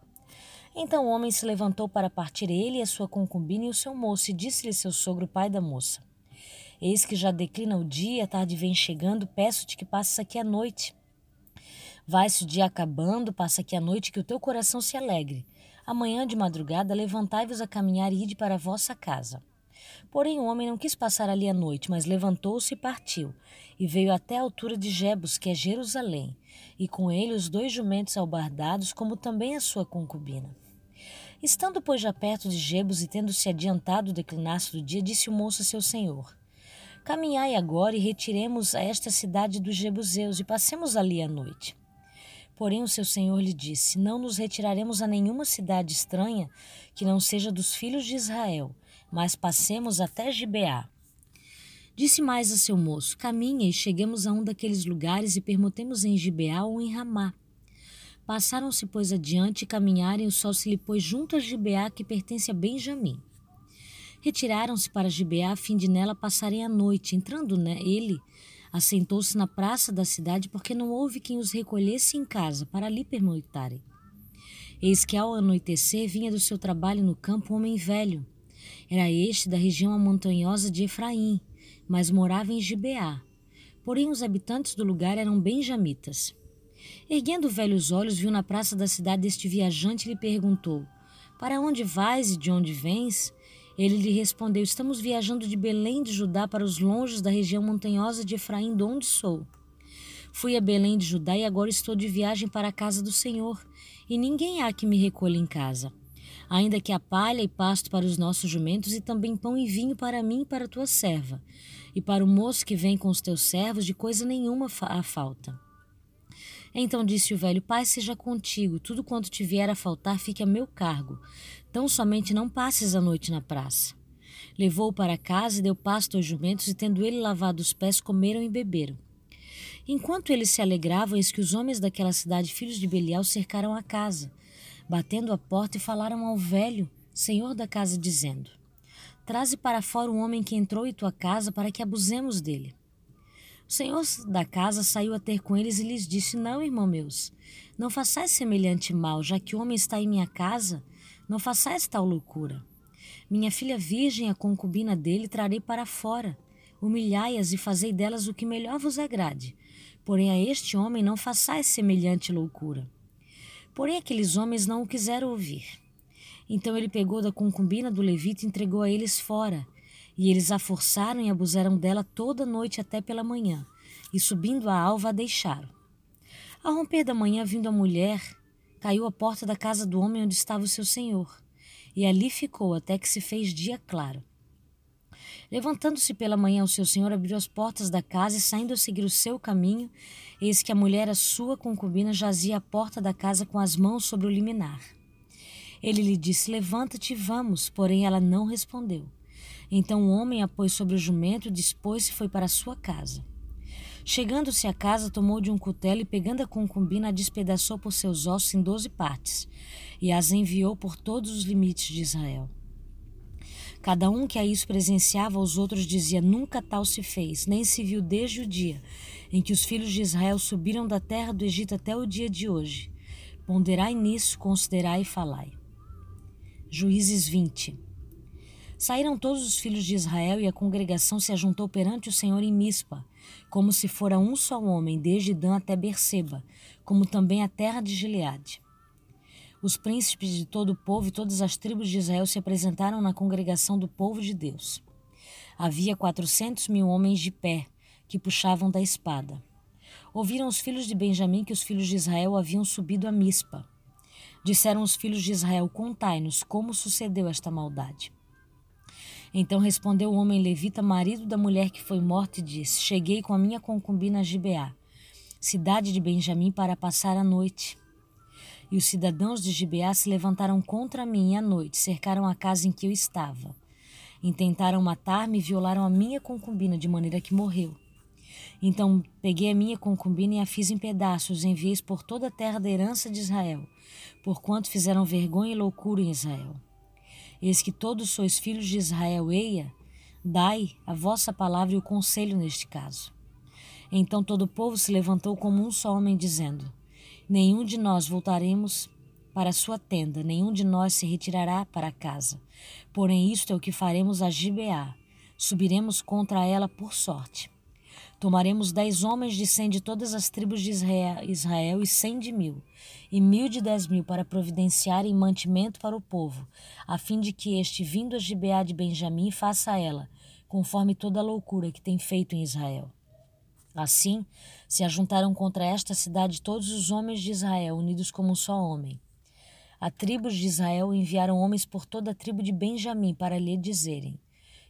Então o homem se levantou para partir, ele e a sua concubina e o seu moço, e disse-lhe seu sogro, pai da moça: Eis que já declina o dia, a tarde vem chegando, peço-te que passes aqui a noite. Vai-se o dia acabando, passa aqui a noite, que o teu coração se alegre. Amanhã de madrugada levantai-vos a caminhar e ide para a vossa casa. Porém o homem não quis passar ali a noite, mas levantou-se e partiu, e veio até a altura de Jebus, que é Jerusalém, e com ele os dois jumentos albardados, como também a sua concubina. Estando, pois, já perto de Jebus e tendo-se adiantado o declinaço do dia, disse o moço a seu senhor: Caminhai agora e retiremos a esta cidade dos Jebuseus e passemos ali a noite. Porém o seu senhor lhe disse: Não nos retiraremos a nenhuma cidade estranha que não seja dos filhos de Israel, mas passemos até Gibeá. Disse mais a seu moço: Caminhe e cheguemos a um daqueles lugares e permutemos em Gibeá ou em Ramá. Passaram-se, pois, adiante e caminharem, o sol se lhe pôs junto a Gibeá, que pertence a Benjamim. Retiraram-se para Gibeá a fim de nela passarem a noite. Entrando né, ele, assentou-se na praça da cidade, porque não houve quem os recolhesse em casa para ali pernoitarem. Eis que ao anoitecer vinha do seu trabalho no campo um homem velho. Era este da região montanhosa de Efraim, mas morava em Gibeá. Porém os habitantes do lugar eram benjamitas. Erguendo o velho os olhos, viu na praça da cidade este viajante e lhe perguntou: Para onde vais e de onde vens? Ele lhe respondeu: Estamos viajando de Belém de Judá para os longes da região montanhosa de Efraim, de onde sou. Fui a Belém de Judá e agora estou de viagem para a casa do Senhor, e ninguém há que me recolha em casa. Ainda que há palha e pasto para os nossos jumentos, e também pão e vinho para mim e para a tua serva, e para o moço que vem com os teus servos, de coisa nenhuma há falta. Então disse o velho: Pai, seja contigo, tudo quanto te vier a faltar fique a meu cargo. Tão somente não passes a noite na praça. Levou-o para casa e deu pasto aos jumentos, e tendo ele lavado os pés, comeram e beberam. Enquanto eles se alegravam, eis que os homens daquela cidade, filhos de Belial, cercaram a casa, batendo a porta e falaram ao velho, senhor da casa, dizendo: Traze para fora o homem que entrou em tua casa, para que abusemos dele. O senhor da casa saiu a ter com eles e lhes disse: Não, irmão meus, não façais semelhante mal, já que o homem está em minha casa, não façais tal loucura. Minha filha virgem, a concubina dele, trarei para fora. Humilhai-as e fazei delas o que melhor vos agrade. Porém, a este homem não façais semelhante loucura. Porém, aqueles homens não o quiseram ouvir. Então ele pegou da concubina do levita e entregou a eles fora e eles a forçaram e abusaram dela toda noite até pela manhã, e subindo a alva a deixaram. Ao romper da manhã, vindo a mulher, caiu à porta da casa do homem onde estava o seu senhor, e ali ficou até que se fez dia claro. Levantando-se pela manhã, o seu senhor abriu as portas da casa e, saindo a seguir o seu caminho, eis que a mulher, a sua concubina, jazia à porta da casa com as mãos sobre o liminar. Ele lhe disse: Levanta-te e vamos, porém ela não respondeu. Então o homem a pôs sobre o jumento, dispôs-se e foi para sua casa. Chegando-se à casa, tomou de um cutelo e, pegando a concubina, a despedaçou por seus ossos em doze partes, e as enviou por todos os limites de Israel. Cada um que a isso presenciava aos outros dizia: Nunca tal se fez, nem se viu desde o dia em que os filhos de Israel subiram da terra do Egito até o dia de hoje. Ponderai nisso, considerai e falai. Juízes 20 Saíram todos os filhos de Israel e a congregação se ajuntou perante o Senhor em Mispa, como se fora um só homem, desde Dan até Berseba, como também a terra de Gileade. Os príncipes de todo o povo e todas as tribos de Israel se apresentaram na congregação do povo de Deus. Havia quatrocentos mil homens de pé, que puxavam da espada. Ouviram os filhos de Benjamim que os filhos de Israel haviam subido a Mispa. Disseram os filhos de Israel: Contai-nos como sucedeu esta maldade. Então respondeu o homem levita, marido da mulher que foi morta, e disse: Cheguei com a minha concubina a Gibeá, cidade de Benjamim, para passar a noite. E os cidadãos de Gibeá se levantaram contra mim à noite, cercaram a casa em que eu estava. Intentaram matar-me e violaram a minha concubina, de maneira que morreu. Então peguei a minha concubina e a fiz em pedaços, enviei por toda a terra da herança de Israel, porquanto fizeram vergonha e loucura em Israel. Eis que todos sois filhos de Israel, eia, dai a vossa palavra e o conselho neste caso. Então todo o povo se levantou como um só homem, dizendo: Nenhum de nós voltaremos para sua tenda, nenhum de nós se retirará para casa. Porém, isto é o que faremos a Gibeá: subiremos contra ela por sorte. Tomaremos dez homens de cem de todas as tribos de Israel, e cem de mil, e mil de dez mil para providenciarem mantimento para o povo, a fim de que este, vindo a Gibeá de Benjamim, faça a ela, conforme toda a loucura que tem feito em Israel. Assim, se ajuntaram contra esta cidade todos os homens de Israel, unidos como um só homem. A tribos de Israel enviaram homens por toda a tribo de Benjamim para lhe dizerem: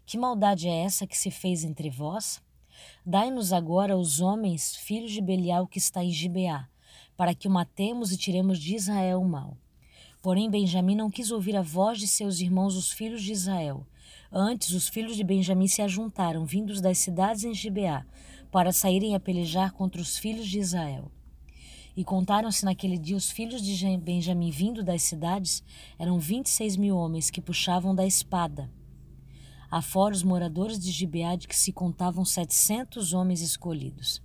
Que maldade é essa que se fez entre vós? Dai-nos agora os homens, filhos de Belial, que está em Gibeá, para que o matemos e tiremos de Israel o mal. Porém, Benjamim não quis ouvir a voz de seus irmãos, os filhos de Israel. Antes, os filhos de Benjamim se ajuntaram, vindos das cidades em Gibeá, para saírem a pelejar contra os filhos de Israel. E contaram-se naquele dia os filhos de Benjamim vindo das cidades, eram vinte e seis mil homens que puxavam da espada afora os moradores de Gibeá de que se contavam setecentos homens escolhidos.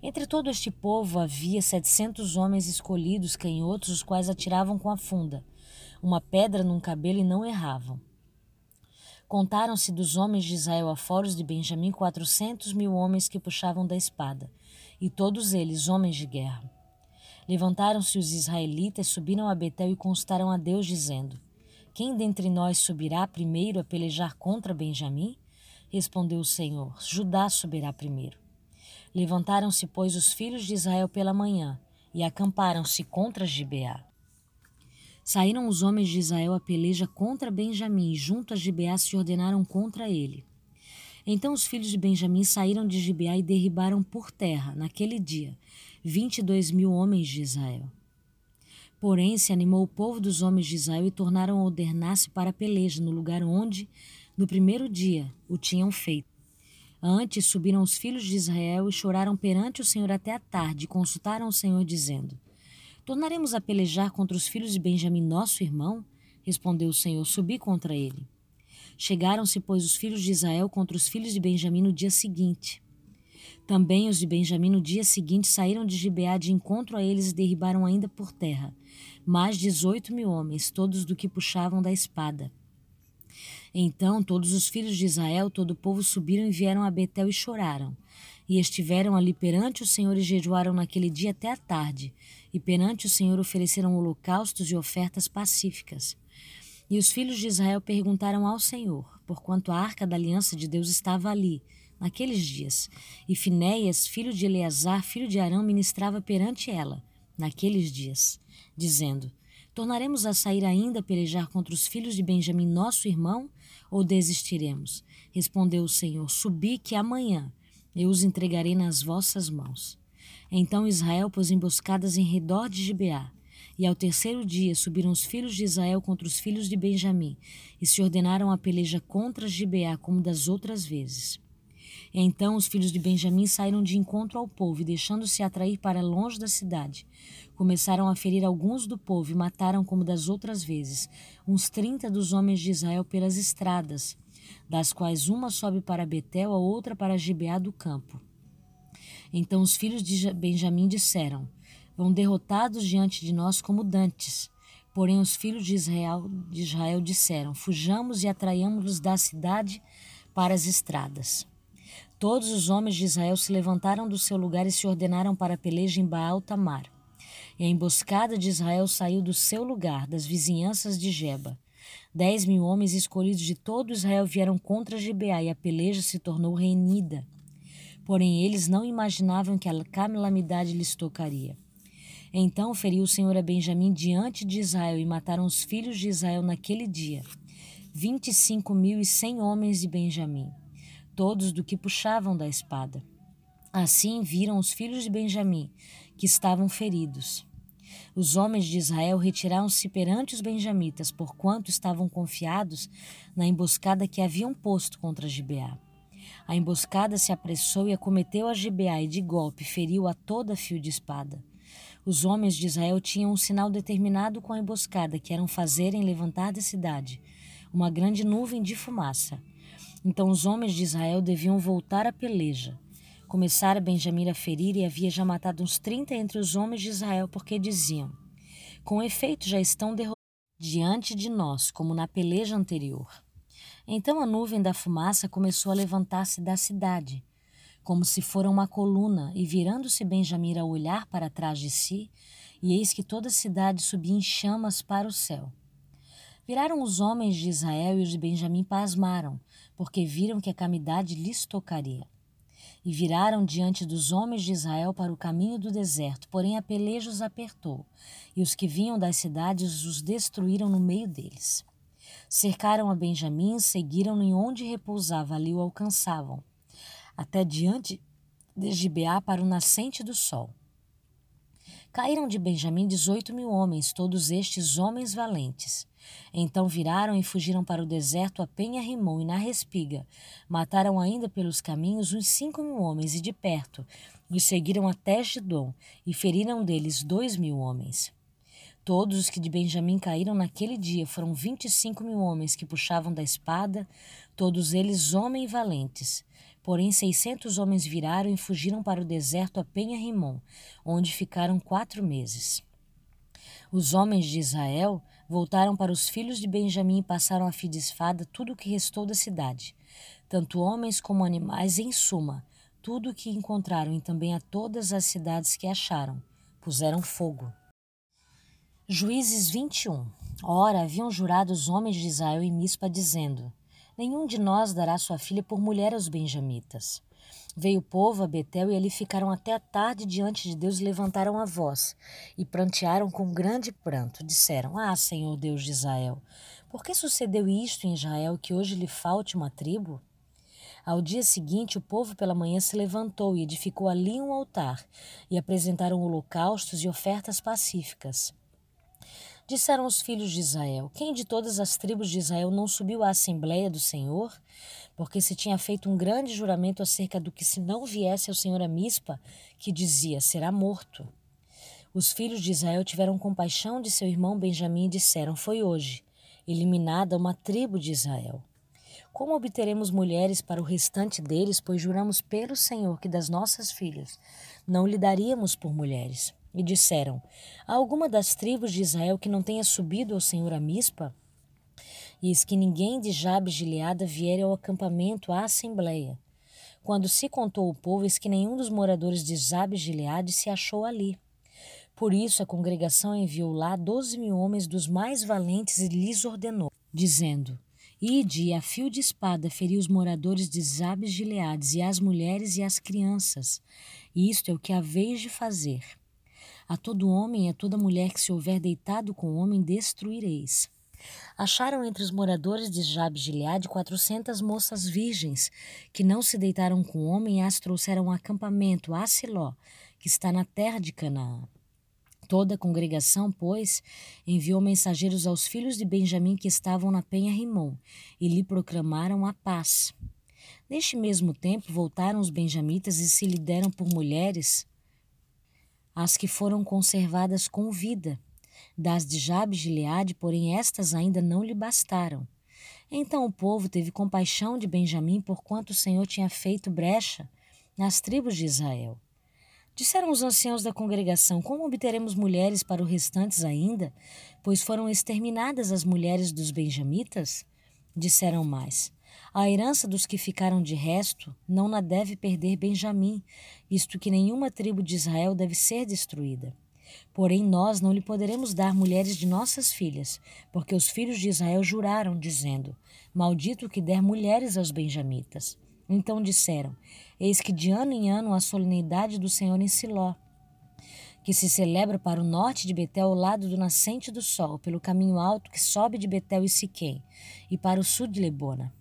Entre todo este povo havia setecentos homens escolhidos, canhotos, os quais atiravam com a funda, uma pedra num cabelo e não erravam. Contaram-se dos homens de Israel afora os de Benjamim quatrocentos mil homens que puxavam da espada, e todos eles homens de guerra. Levantaram-se os israelitas, subiram a Betel e consultaram a Deus, dizendo: Quem dentre nós subirá primeiro a pelejar contra Benjamim? Respondeu o Senhor: Judá subirá primeiro. Levantaram-se, pois, os filhos de Israel pela manhã e acamparam-se contra Gibeá. Saíram os homens de Israel a peleja contra Benjamim, e junto a Gibeá se ordenaram contra ele. Então os filhos de Benjamim saíram de Gibeá e derribaram por terra, naquele dia, vinte e dois mil homens de Israel. Porém, se animou o povo dos homens de Israel e tornaram a ordenar-se para a peleja no lugar onde, no primeiro dia, o tinham feito. Antes subiram os filhos de Israel e choraram perante o Senhor até a tarde, e consultaram o Senhor, dizendo: Tornaremos a pelejar contra os filhos de Benjamim, nosso irmão? Respondeu o Senhor: Subi contra ele. Chegaram-se, pois, os filhos de Israel contra os filhos de Benjamim no dia seguinte. Também os de Benjamim no dia seguinte saíram de Gibeá de encontro a eles e derribaram ainda por terra mais dezoito mil homens, todos do que puxavam da espada. Então todos os filhos de Israel, todo o povo subiram e vieram a Betel e choraram. E estiveram ali perante o Senhor e jejuaram naquele dia até a tarde. E perante o Senhor ofereceram holocaustos e ofertas pacíficas. E os filhos de Israel perguntaram ao Senhor, porquanto a arca da aliança de Deus estava ali, naqueles dias. E Finéias, filho de Eleazar, filho de Arão, ministrava perante ela, naqueles dias, dizendo: Tornaremos a sair ainda a pelejar contra os filhos de Benjamim, nosso irmão, ou desistiremos? Respondeu o Senhor: Subi que amanhã eu os entregarei nas vossas mãos. Então Israel pôs emboscadas em redor de Gibeá. E ao terceiro dia subiram os filhos de Israel contra os filhos de Benjamim, e se ordenaram a peleja contra Gibeá, como das outras vezes. Então os filhos de Benjamim saíram de encontro ao povo, e deixando-se atrair para longe da cidade, começaram a ferir alguns do povo e mataram, como das outras vezes, uns trinta dos homens de Israel pelas estradas, das quais uma sobe para Betel, a outra para Gibeá do campo. Então os filhos de Benjamim disseram: vão derrotados diante de nós como dantes. Porém, os filhos de Israel, de Israel disseram: Fujamos e atraiamos-los da cidade para as estradas. Todos os homens de Israel se levantaram do seu lugar e se ordenaram para a peleja em Baal Tamar. E a emboscada de Israel saiu do seu lugar, das vizinhanças de Geba. Dez mil homens escolhidos de todo Israel vieram contra Gibeá e a peleja se tornou renhida. Porém, eles não imaginavam que a calamidade lhes tocaria. Então feriu o Senhor a Benjamim diante de Israel e mataram os filhos de Israel naquele dia, vinte e cinco mil e cem homens de Benjamim, todos do que puxavam da espada. Assim viram os filhos de Benjamim, que estavam feridos. Os homens de Israel retiraram-se perante os benjamitas, porquanto estavam confiados na emboscada que haviam posto contra Gibeá. A emboscada se apressou e acometeu a Gibeá e de golpe feriu a toda fio de espada. Os homens de Israel tinham um sinal determinado com a emboscada, que eram fazerem levantar da cidade uma grande nuvem de fumaça. Então os homens de Israel deviam voltar à peleja. Começara Benjamim a ferir e havia já matado uns trinta entre os homens de Israel, porque diziam: Com efeito já estão derrotados diante de nós, como na peleja anterior. Então a nuvem da fumaça começou a levantar-se da cidade como se fora uma coluna, e virando-se Benjamim a olhar para trás de si, e eis que toda a cidade subia em chamas para o céu. Viraram os homens de Israel e os de Benjamim pasmaram, porque viram que a calamidade lhes tocaria. E viraram diante dos homens de Israel para o caminho do deserto, porém a peleja os apertou, e os que vinham das cidades os destruíram no meio deles. Cercaram a Benjamim, seguiram-no em onde repousava, ali o alcançavam até diante de Gibeá para o nascente do sol. Caíram de Benjamim dezoito mil homens, todos estes homens valentes. Então viraram e fugiram para o deserto a Penha Rimon e na Respiga. Mataram ainda pelos caminhos uns cinco mil homens e de perto os seguiram até Gidom e feriram deles dois mil homens. Todos os que de Benjamim caíram naquele dia foram vinte e cinco mil homens que puxavam da espada, todos eles homens valentes. Porém, seiscentos homens viraram e fugiram para o deserto a Penha Rimon, onde ficaram quatro meses. Os homens de Israel voltaram para os filhos de Benjamim e passaram a fio de espada tudo o que restou da cidade, tanto homens como animais, em suma, tudo o que encontraram e também a todas as cidades que acharam, puseram fogo. Juízes 21. Ora, haviam jurado os homens de Israel em Mispa, dizendo: Nenhum de nós dará sua filha por mulher aos benjamitas. Veio o povo a Betel e ali ficaram até a tarde diante de Deus e levantaram a voz e prantearam com grande pranto. Disseram: Ah, Senhor Deus de Israel, por que sucedeu isto em Israel que hoje lhe falte uma tribo? Ao dia seguinte, o povo pela manhã se levantou e edificou ali um altar, e apresentaram holocaustos e ofertas pacíficas. Disseram os filhos de Israel: Quem de todas as tribos de Israel não subiu à Assembleia do Senhor? Porque se tinha feito um grande juramento acerca do que, se não viesse ao Senhor a Mispa, que dizia: será morto. Os filhos de Israel tiveram compaixão de seu irmão Benjamim e disseram: Foi hoje eliminada uma tribo de Israel. Como obteremos mulheres para o restante deles, pois juramos pelo Senhor que das nossas filhas não lhe daríamos por mulheres? E disseram: Há alguma das tribos de Israel que não tenha subido ao Senhor a Mispa? Eis que ninguém de Jabes Gileada viera ao acampamento à assembleia. Quando se contou o povo, eis que nenhum dos moradores de Jabes Gileade se achou ali. Por isso a congregação enviou lá doze mil homens dos mais valentes e lhes ordenou, dizendo: Ide e a fio de espada feri os moradores de Zabes Gileades e as mulheres e as crianças. E isto é o que haveis de fazer. A todo homem e a toda mulher que se houver deitado com homem destruireis. Acharam entre os moradores de Jabes Gileade quatrocentas moças virgens, que não se deitaram com o homem e as trouxeram ao acampamento a Siló, que está na terra de Canaã. Toda a congregação, pois, enviou mensageiros aos filhos de Benjamim que estavam na penha Rimon e lhe proclamaram a paz. Neste mesmo tempo voltaram os benjamitas e se lhe deram por mulheres as que foram conservadas com vida. Das de Jabes de Leade, porém estas ainda não lhe bastaram. Então o povo teve compaixão de Benjamim, porquanto o Senhor tinha feito brecha nas tribos de Israel. Disseram os anciãos da congregação: Como obteremos mulheres para os restantes ainda? Pois foram exterminadas as mulheres dos benjamitas? Disseram mais: A herança dos que ficaram de resto não na deve perder Benjamim, visto que nenhuma tribo de Israel deve ser destruída. Porém, nós não lhe poderemos dar mulheres de nossas filhas, porque os filhos de Israel juraram, dizendo: Maldito que der mulheres aos benjamitas. Então disseram: Eis que de ano em ano a solenidade do Senhor em Siló, que se celebra para o norte de Betel ao lado do nascente do sol, pelo caminho alto que sobe de Betel e Siquém, e para o sul de Lebona.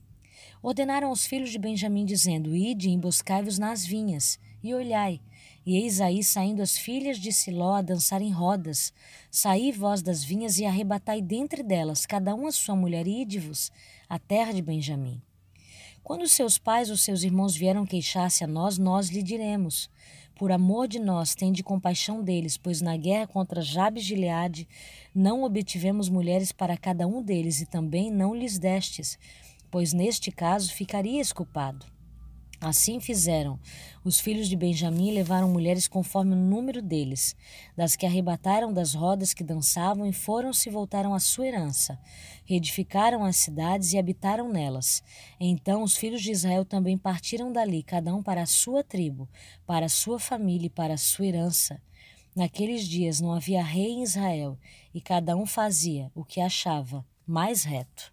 Ordenaram aos filhos de Benjamim, dizendo: Ide e emboscai-vos nas vinhas, e olhai. E eis aí saindo as filhas de Siló a dançar em rodas. Saí vós das vinhas e arrebatai dentre delas, cada um a sua mulher, e ide-vos à terra de Benjamim. Quando seus pais ou seus irmãos vieram queixar-se a nós, nós lhe diremos: Por amor de nós, tende compaixão deles, pois na guerra contra Jabes de Gileade não obtivemos mulheres para cada um deles, e também não lhes destes, pois neste caso ficarias culpado. Assim fizeram. Os filhos de Benjamim levaram mulheres conforme o número deles, das que arrebataram das rodas que dançavam e foram-se voltaram à sua herança. Reedificaram as cidades e habitaram nelas. Então os filhos de Israel também partiram dali, cada um para a sua tribo, para a sua família e para a sua herança. Naqueles dias não havia rei em Israel, e cada um fazia o que achava mais reto.